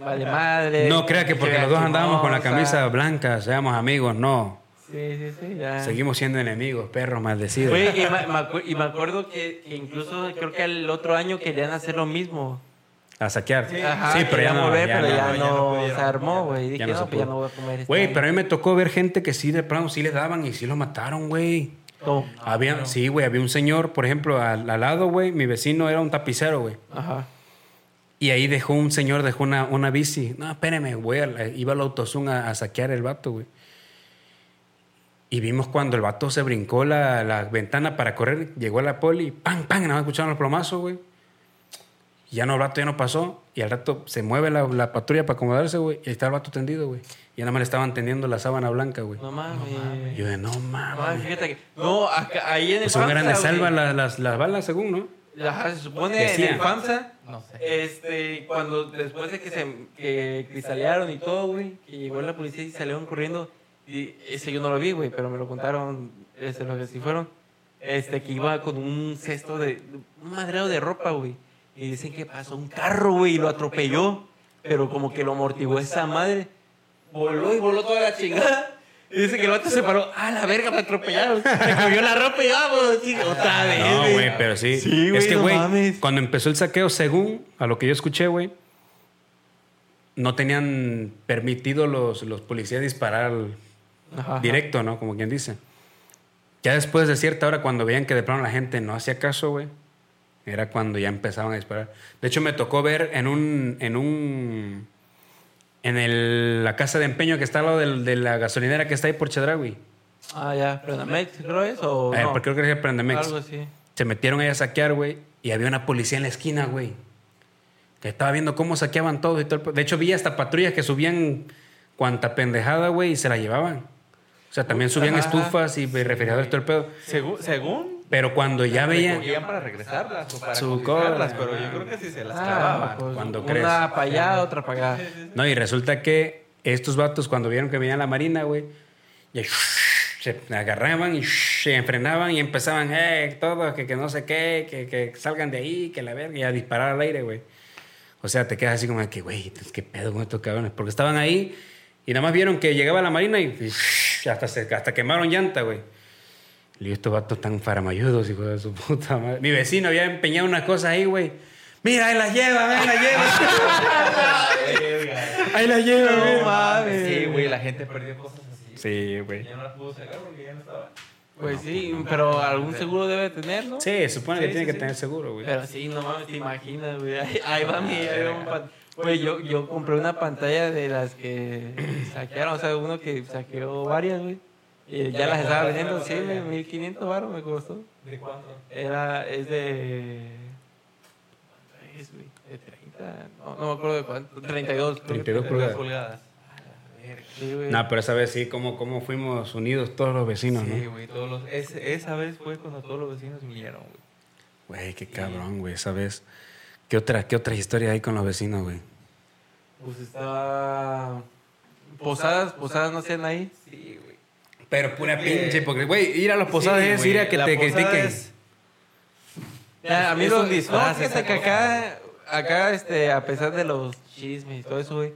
vale madre. No crea que porque los dos andábamos con la camisa blanca, seamos amigos, no. Sí, sí, sí, ya. Seguimos siendo enemigos, perros maldecidos. Güey, y, me, y me acuerdo que, que incluso creo que el otro año querían hacer lo mismo. A saquear. Sí, Ajá, sí, pero ya no. volver, ya pero no. ya no, ya no pudieron. se armó, güey. Dije, no, pues ya no voy a comer este Güey, año". pero a mí me tocó ver gente que sí, de plano, sí les daban y sí los mataron, güey. Había, sí, güey, había un señor, por ejemplo, al, al lado, güey, mi vecino era un tapicero, güey. Ajá. Y ahí dejó un señor, dejó una, una bici. No, espérame, güey, iba al autozoom a, a saquear el vato, güey. Y vimos cuando el vato se brincó la, la ventana para correr, llegó la poli, ¡pam, pam! Nada más escucharon los plomazos, güey. Y ya no, el vato ya no pasó. Y al rato se mueve la, la patrulla para acomodarse, güey. Y ahí está el vato tendido, güey. Y nada más le estaban tendiendo la sábana blanca, güey. No mames. Yo de, no No mames. fíjate que. No, acá, ahí en el Pues según eran de FAMSA, salva güey. las, las, las balas, según, ¿no? Ajá, se supone Decía. en el FAMSA. No sé. Este, cuando después de que se que cristalearon y todo, güey, que llegó la policía y salieron corriendo, Y ese yo no lo vi, güey, pero me lo contaron, este, los que sí fueron, este, que iba con un cesto de, un madreo de ropa, güey. Y dicen que pasó un carro, güey, y lo atropelló, pero como que lo amortiguó esa madre. Voló y voló toda la chingada. Y dice que el vato se paró, ah, la verga, me atropellaron. Me cogió la ropa y vamos, chico, otra vez. No, güey, pero sí. Sí, es que, güey, cuando empezó el saqueo, según a lo que yo escuché, güey, no tenían permitido los, los policías disparar ajá. directo, ¿no? Como quien dice. Ya después de cierta hora, cuando veían que de plano la gente no hacía caso, güey, era cuando ya empezaban a disparar. De hecho, me tocó ver en un. En un en el- la casa de empeño que está al lado del- de la gasolinera que está ahí por Chedraui. Ah, ya, Prenamex, creo es, o Eh, no? porque creo que es el Prendemex. Algo así. Se metieron ahí a saquear, güey. Y había una policía en la esquina, güey. Que estaba viendo cómo saqueaban todo y todo. el De hecho, vi hasta patrullas que subían cuanta pendejada, güey, y se la llevaban. O sea, también subían Ajá. estufas y refrigeradores, todo el pedo. Según, según Pero cuando ya veían. para regresarlas o para Su pero yo creo que sí se las Ah, clavaban. pues, Cuando una para allá, otra para acá. No, y resulta que estos vatos, cuando vieron que venía la marina, güey, se agarraban y se enfrenaban y empezaban, eh, todo, que, que no sé qué, que, que salgan de ahí, que la verga, y a disparar al aire, güey. O sea, te quedas así como que, güey, qué pedo con estos cabrones. Porque estaban ahí y nada más vieron que llegaba la marina y, y hasta, se, hasta quemaron llanta, güey. Y yo, estos vatos tan faramayudos, hijo de su puta madre. Mi vecino había empeñado unas cosas ahí, güey. Mira, ahí las lleva, ahí las lleva. ahí las lleva, güey. No mames. Sí, güey, la gente perdió cosas así. Sí, güey. Ya no las pudo sacar porque ya no estaba. Pues sí, pero algún seguro debe tener, ¿no? Sí, supone que Sí, tiene sí, que tener seguro, güey. Pero sí, no mames, te imaginas, güey. Ahí, ahí va mi. ahí va un pan- Güey, yo, yo compré una pantalla de las que saquearon, o sea, uno que saqueó varias, güey. Y ya las estaba vendiendo, sí, güey, 1500 baros me costó. ¿De cuánto? Era, es de. ¿Cuánto es, güey? De 30, no, no me acuerdo de cuánto. 32. creo que 32 pulgadas. pulgadas. Sí, güey. No, pero esa vez sí, como, como fuimos unidos todos los vecinos, Sí, ¿no? güey, todos los, es- esa vez fue cuando todos los vecinos vinieron, güey. Güey, qué cabrón, güey, esa vez. ¿Qué otra, qué otra historia hay con los vecinos, güey? Pues estaba. Posadas, posadas no hacían ahí. Sí, güey. Pero pura pinche, porque, güey, ir a los posadas Sí, es ir a que la te critiquen. es- Ya, a mí Es lo, un disfraz no, fíjate que acá, acá, este, a pesar de los chismes y todo eso, güey.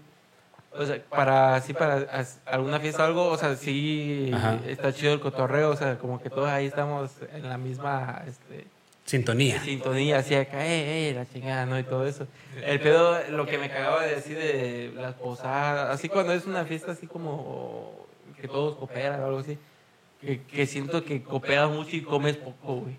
O sea, para, así, para alguna fiesta o algo, o sea, sí Ajá. está chido el cotorreo, o sea, como que todos ahí estamos en la misma, este, Sintonía. sintonía, así acá, eh, eh, la chingada, ¿no? Y todo eso. El pedo, lo que me cagaba de decir de las posadas, así cuando es una fiesta así como que todos cooperan o algo así, que, que siento que cooperas mucho y comes poco, güey.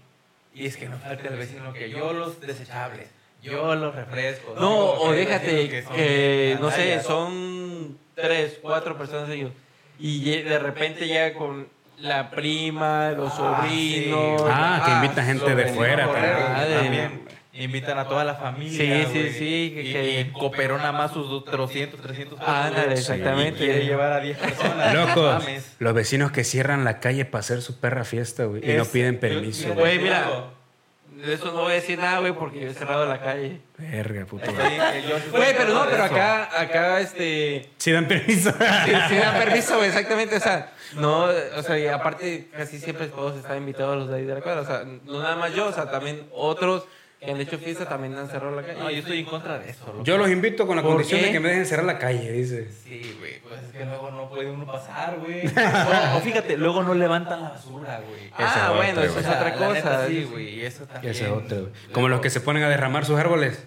Y es que no falta el vecino que yo los desechables, yo los refrescos. No, Digo, o que déjate que, son no sé, son tres, cuatro personas ellos. Y de repente llega con la prima, los Ah, sobrinos. sí, Ah, que invita gente de fuera también. Invitan a toda la familia. Sí, sí, sí, que- Y, que- y cooperó nada más sus 200, 300 pesos, Ándale, güey. exactamente. Quiere llevar a 10 personas. Locos, los vecinos que cierran la calle para hacer su perra fiesta, güey, y no piden permiso, güey. Mira, de eso no voy a decir nada, güey, porque yo he cerrado la calle. Verga, puto. Güey, pero no, pero acá, acá, este... Sí dan permiso. Sí, sí dan permiso, güey, exactamente, o sea, no, o sea, y aparte casi siempre todos están invitados los de ahí de la cuadra, o sea, no nada más yo, o sea, también otros que han hecho fiesta también han cerrado la calle. No, yo estoy en contra de eso. loco. Yo los invito con la ¿Por condición qué? de que me dejen cerrar la calle, dice. Sí, güey, pues es que luego no puede uno pasar, güey. o, o fíjate, luego no levantan la basura, güey. Ah, bueno, otro, eso es otra la neta, cosa. sí, güey, y eso también. Ese es otro, güey. Como los que se ponen a derramar sus árboles.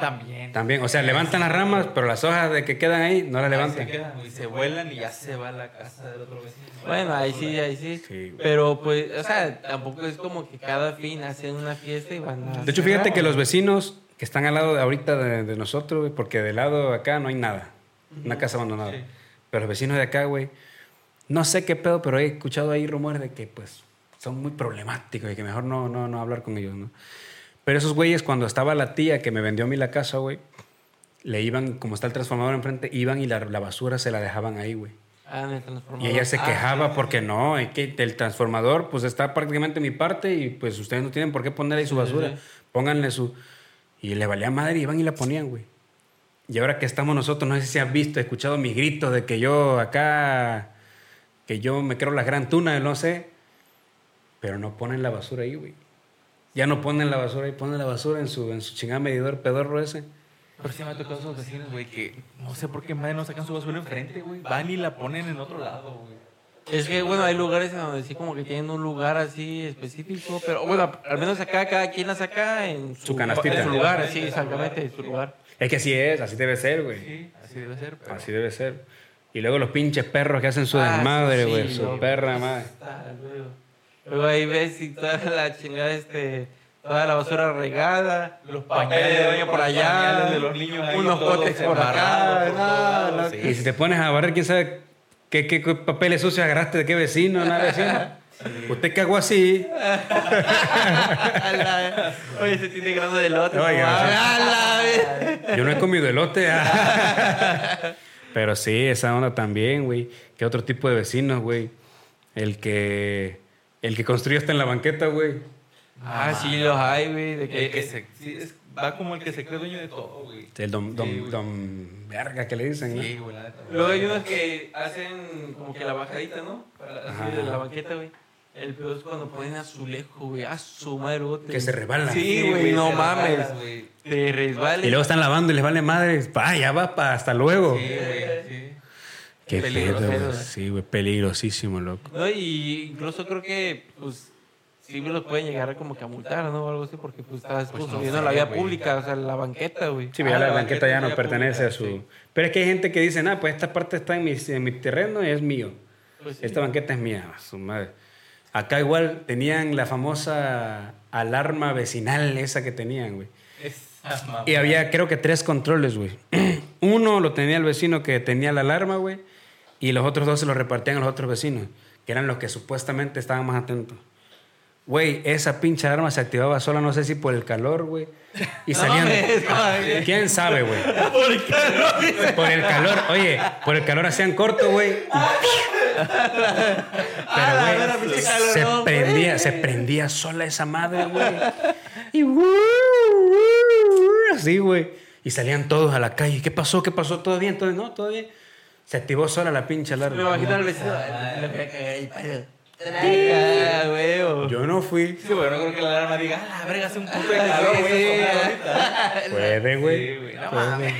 También. También, o sea, levantan las ramas, pero las hojas de que quedan ahí no las Ahí levantan. Se, quedan, güey, se vuelan y ya se va a la casa del otro vecino. Bueno, ahí sí, ahí sí. Pero pues, o sea, tampoco es como que cada fin hacen una fiesta y van a... De hecho, fíjate que los vecinos que están al lado de ahorita de, de nosotros, porque del lado de acá no hay nada. Una casa abandonada. Sí. Pero los vecinos de acá, güey, no sé qué pedo, pero he escuchado ahí rumores de que, pues, son muy problemáticos y que mejor no, no, no hablar con ellos, ¿no? Pero esos güeyes, cuando estaba la tía que me vendió a mí la casa, güey, le iban, como está el transformador enfrente, iban y la, la basura se la dejaban ahí, güey. Ah, en el Y transformador. ella se Ah, quejaba sí. porque no, es que el transformador pues está prácticamente en mi parte y pues ustedes no tienen por qué poner ahí su Sí, basura. sí. Pónganle su... Y le valía madre y iban y la ponían, güey. Y ahora que estamos nosotros, no sé si has visto, escuchado mis gritos de que yo acá que yo me creo la gran tuna, no sé, pero no ponen la basura ahí, güey. Ya no ponen la basura ahí, ponen la basura en su, en su chingada medidor pedorro ese. Pero sí me ha tocado esos vecinos, güey, que no sé por qué madre no sacan su basura enfrente, güey. Van y la ponen en otro lado, güey. Es que, bueno, hay lugares en donde sí como que tienen un lugar así específico, pero bueno, al menos acá cada quien la saca en su, Su canastita. en su lugar, sí, exactamente, en su lugar. Es que así es, así debe ser, güey. Sí, así debe ser, pero... Así debe ser. Y luego los pinches perros que hacen su Ah, desmadre, sí, güey. su perra madre. Está, luego. Luego ahí ves y toda la chingada, este, toda la basura regada, los pañales de doña por los allá, de los niños ahí, unos cotes por acá, todo, sí. Y si te pones a barrer, quién sabe qué, qué, qué papeles sucios agarraste de qué vecino, nada vecino. Usted cagó así. Oye, se tiene grano de lote. Oiga, no mames. sí. A la vez. Yo no he comido elote. ah. Pero sí, esa onda también, güey. ¿Qué otro tipo de vecinos, güey? El que. El que construye hasta en la banqueta, güey. Ah, sí, los hay, güey. De que, El que se... sí, es- va como el que se cree dueño de todo, güey. El don, don, Sí, güey. don verga que le dicen, ¿no? Sí, güey. Luego hay unos que hacen como que la bajadita, ¿no? Para, así de la banqueta, güey. El peor es cuando ponen azulejo, güey. A su madre, bote. Que se resbalan. Sí, güey, no se mames. resbalan, güey. Te. Y luego están lavando y les vale madre. Va, ya va, pa, hasta luego. Sí, güey, sí. Qué Peligroso, pedo, güey. Sí, güey, peligrosísimo, loco. No, y incluso creo que, pues, sí me los pueden llegar como que a multar, ¿no? O algo así, porque pues estás Pues no consumiendo la vía güey. pública, o sea, la banqueta, güey. Sí, Ah, ya la, la banqueta ya no pertenece pública, a su... sí. Pero es que hay gente que dice, ah, pues esta parte está en mi, en mi terreno y es mío. Pues sí. Esta banqueta es mía, a su madre. Acá igual tenían la famosa alarma vecinal esa que tenían, güey. Esa. Y había creo que tres controles, güey. Uno lo tenía el vecino que tenía la alarma, güey. Y los otros dos se los repartían a los otros vecinos, que eran los que supuestamente estaban más atentos. Güey, esa pinche alarma se activaba sola, no sé si por el calor, güey. Y salían... ¿Quién sabe, güey? Por el calor, oye, por el calor hacían corto, güey. Ah, Pero, güey, se prendía, se prendía sola esa madre, güey. Y uh, uh, así, güey. Y salían todos a la calle. ¿Qué pasó? ¿Qué pasó? ¿Todo bien? ¿Todo bien? No, todo bien. Se activó sola la pinche Me alarma. imagino al vecino. Le voy a cagar el palo. Ah, güey. Yo no fui. Sí, güey, no creo que la alarma diga, ah, la verga, hace un puto de Ah, calor, güey. sí. eso ahorita". Puede, güey. Sí, güey, no Puede. mames.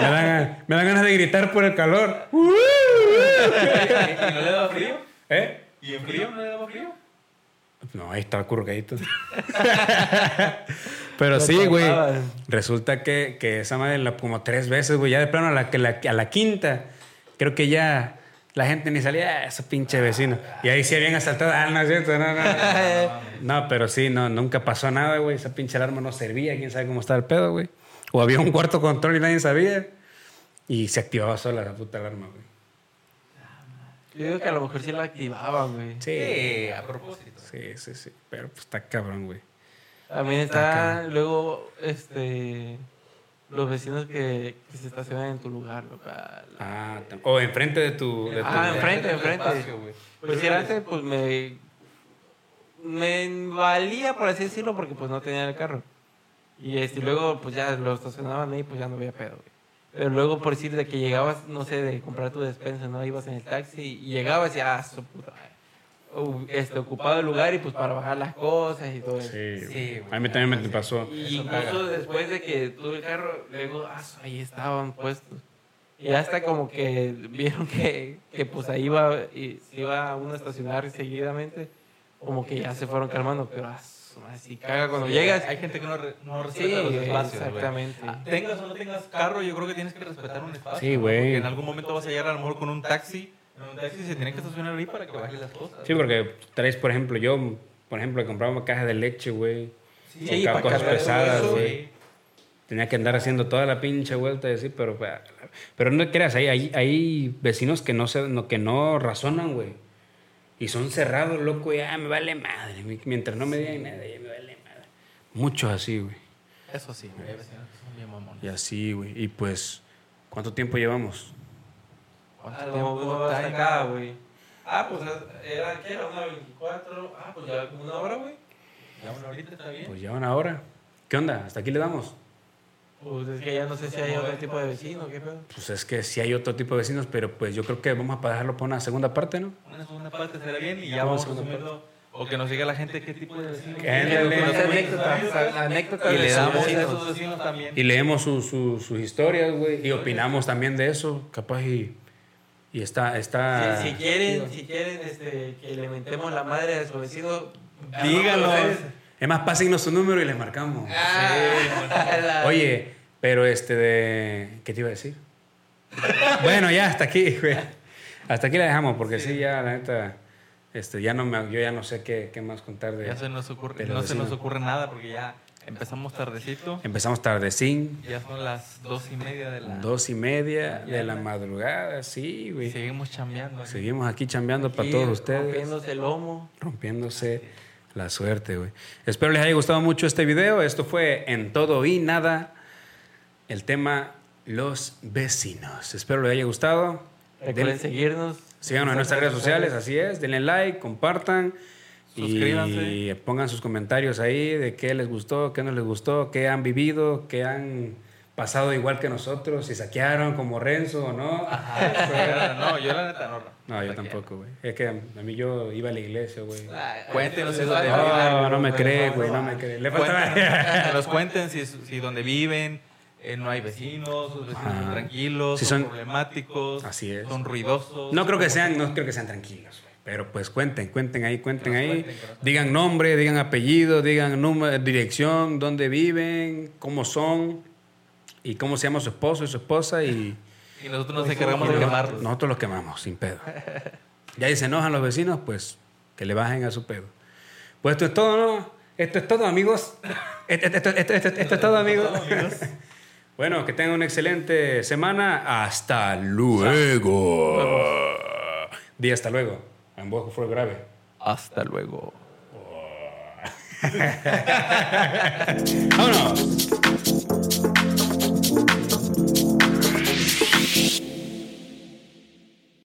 Me dan, me dan ganas de gritar por el calor. ¿Y no le daba frío? ¿Eh? ¿Y en frío no le daba frío? No, ahí estaba curgadito. Pero sí, güey. Resulta que, que esa madre la- como tres veces, güey. Ya de plano a la, que la- a la quinta, creo que ya la gente ni salía, "Ah, ese pinche vecino. Y ahí sí habían asaltado. Ah, no es cierto, no, no. No, pero sí, no, nunca pasó nada, güey. Esa pinche alarma no servía. Quién sabe cómo estaba el pedo, güey. O había un cuarto control y nadie sabía. Y se activaba sola la puta alarma, güey. Yo digo que a lo mejor sí la activaban, güey. Sí. Sí, a propósito. Sí, sí, sí. Pero pues está cabrón, güey. También Está está luego, este, los vecinos que, que se estacionan en tu lugar. Ah, la- Ah, o enfrente de tu. De tu Ah, enfrente, enfrente. espacio. Pues si era antes, pues me, me valía, por así decirlo, porque pues no tenía el carro. Y este, luego, pues ya lo estacionaban ahí, pues ya no había pedo, güey. Pero luego, por decir de que llegabas, no sé, de comprar tu despensa, ¿no? Ibas en el taxi y llegabas y, ah, su puta este, ocupado el lugar y pues para bajar las cosas y todo eso. Sí, Sí, a mí también me pasó. Y incluso caga. después de que tuve el carro, luego, ah, ahí estaban puestos. Y hasta como que vieron que, que pues ahí iba, y se iba uno a estacionar seguidamente, como que ya se fueron calmando, pero ah, si caga cuando Sí, llegas. Hay gente que no, re- no Sí, respeta los espacios. exactamente. Ah, Tengas o no tengas carro, yo creo que tienes que respetar un espacio. Sí, güey. Porque en algún momento vas a llegar a lo mejor con un taxi. Un taxi se tiene que estacionar ahí para que bajes las cosas. Sí, porque traes, por ejemplo, yo, por ejemplo, compraba cajas de leche, güey. Sí, Con para cosas pesadas, güey. Tenía que andar haciendo toda la pinche vuelta y así, pero, pero no creas, hay, hay, hay vecinos que no, se, no, que no razonan, güey. Y son cerrados, loco, ya me vale madre. Mientras no me digan nada, ya me vale madre. Muchos así, güey. Eso sí, güey. Son bien mamones. Y así, güey. Y pues, ¿cuánto tiempo llevamos? Ah, no vas hasta acá, güey. Ah, pues era, ¿qué era? Una 24. Ah, pues ya como una hora, güey. Ya una horita está bien. Pues ya una hora. ¿Qué onda? ¿Hasta aquí le damos? Pues es que ya no sé si hay otro tipo de vecino, ¿qué pedo? Pues es que sí hay otro tipo de vecinos, pero pues yo creo que vamos a dejarlo para una segunda parte, ¿no? Una segunda parte será bien y ya vamos a sumirlo. O que nos diga la gente qué tipo de vecinos. Anécdotas, Y le sus damos a vecinos. esos vecinos también. Y leemos su- su- sus historias, güey, y opinamos también de eso, capaz y, y está... está Si, si quieren, si quieren este, que le mentemos la madre a su vecino, Díganos. Es más, pásennos su número y les marcamos. Ah, la- Oye, pero este de... ¿Qué te iba a decir? bueno, ya, hasta aquí, güey. Hasta aquí la dejamos, porque sí, ya, la neta, este, ya no me, yo ya no sé qué, qué más contar de... Ya se nos ocurre, no se nos ocurre nada porque ya empezamos tardecito. Empezamos tardecín, Ya son las dos y media de la. dos y media de la madrugada, sí, güey. seguimos chambeando. Seguimos aquí chambeando para todos ustedes. Rompiéndose el lomo. rompiéndose la suerte, güey. Espero les haya gustado mucho este video. Esto fue En Todo y Nada, el tema Los Vecinos. Espero les haya gustado. Recuerden Den- seguirnos. síganos en nuestras redes sociales, así es. Denle like, compartan. Y Suscríbanse. pongan sus comentarios ahí de qué les gustó, qué no les gustó, qué han vivido, qué han pasado igual que nosotros, si saquearon como Renzo o no. Ajá, no, yo la neta no. No, yo tampoco, güey. Es que a mí yo iba a la iglesia, güey. Cuéntenos Eso eso es de- No, no me cree, güey, no me cree. Le nos cuenten si, si donde viven eh, no hay vecinos, sus vecinos Ajá. son tranquilos, Si son, son- problemáticos, Así es. son ruidosos. No creo que sean, no creo que sean tranquilos. Pero pues cuenten, cuenten ahí, cuenten ahí. cuenten, Digan nombre, digan apellido, digan número, dirección, dónde viven, cómo son y cómo se llama su esposo y su esposa y Y nosotros nos encargamos de quemarlos. nosotros los quemamos sin pedo. Ya y se enojan los vecinos, pues que le bajen a su pedo. Pues esto es todo, ¿no? Esto es todo, amigos. Esto, esto- esto- esto- esto es todo, amigos. Bueno, que tengan una excelente semana. Hasta luego. Di hasta luego. En que fue grave. Hasta luego. ¡Vámonos!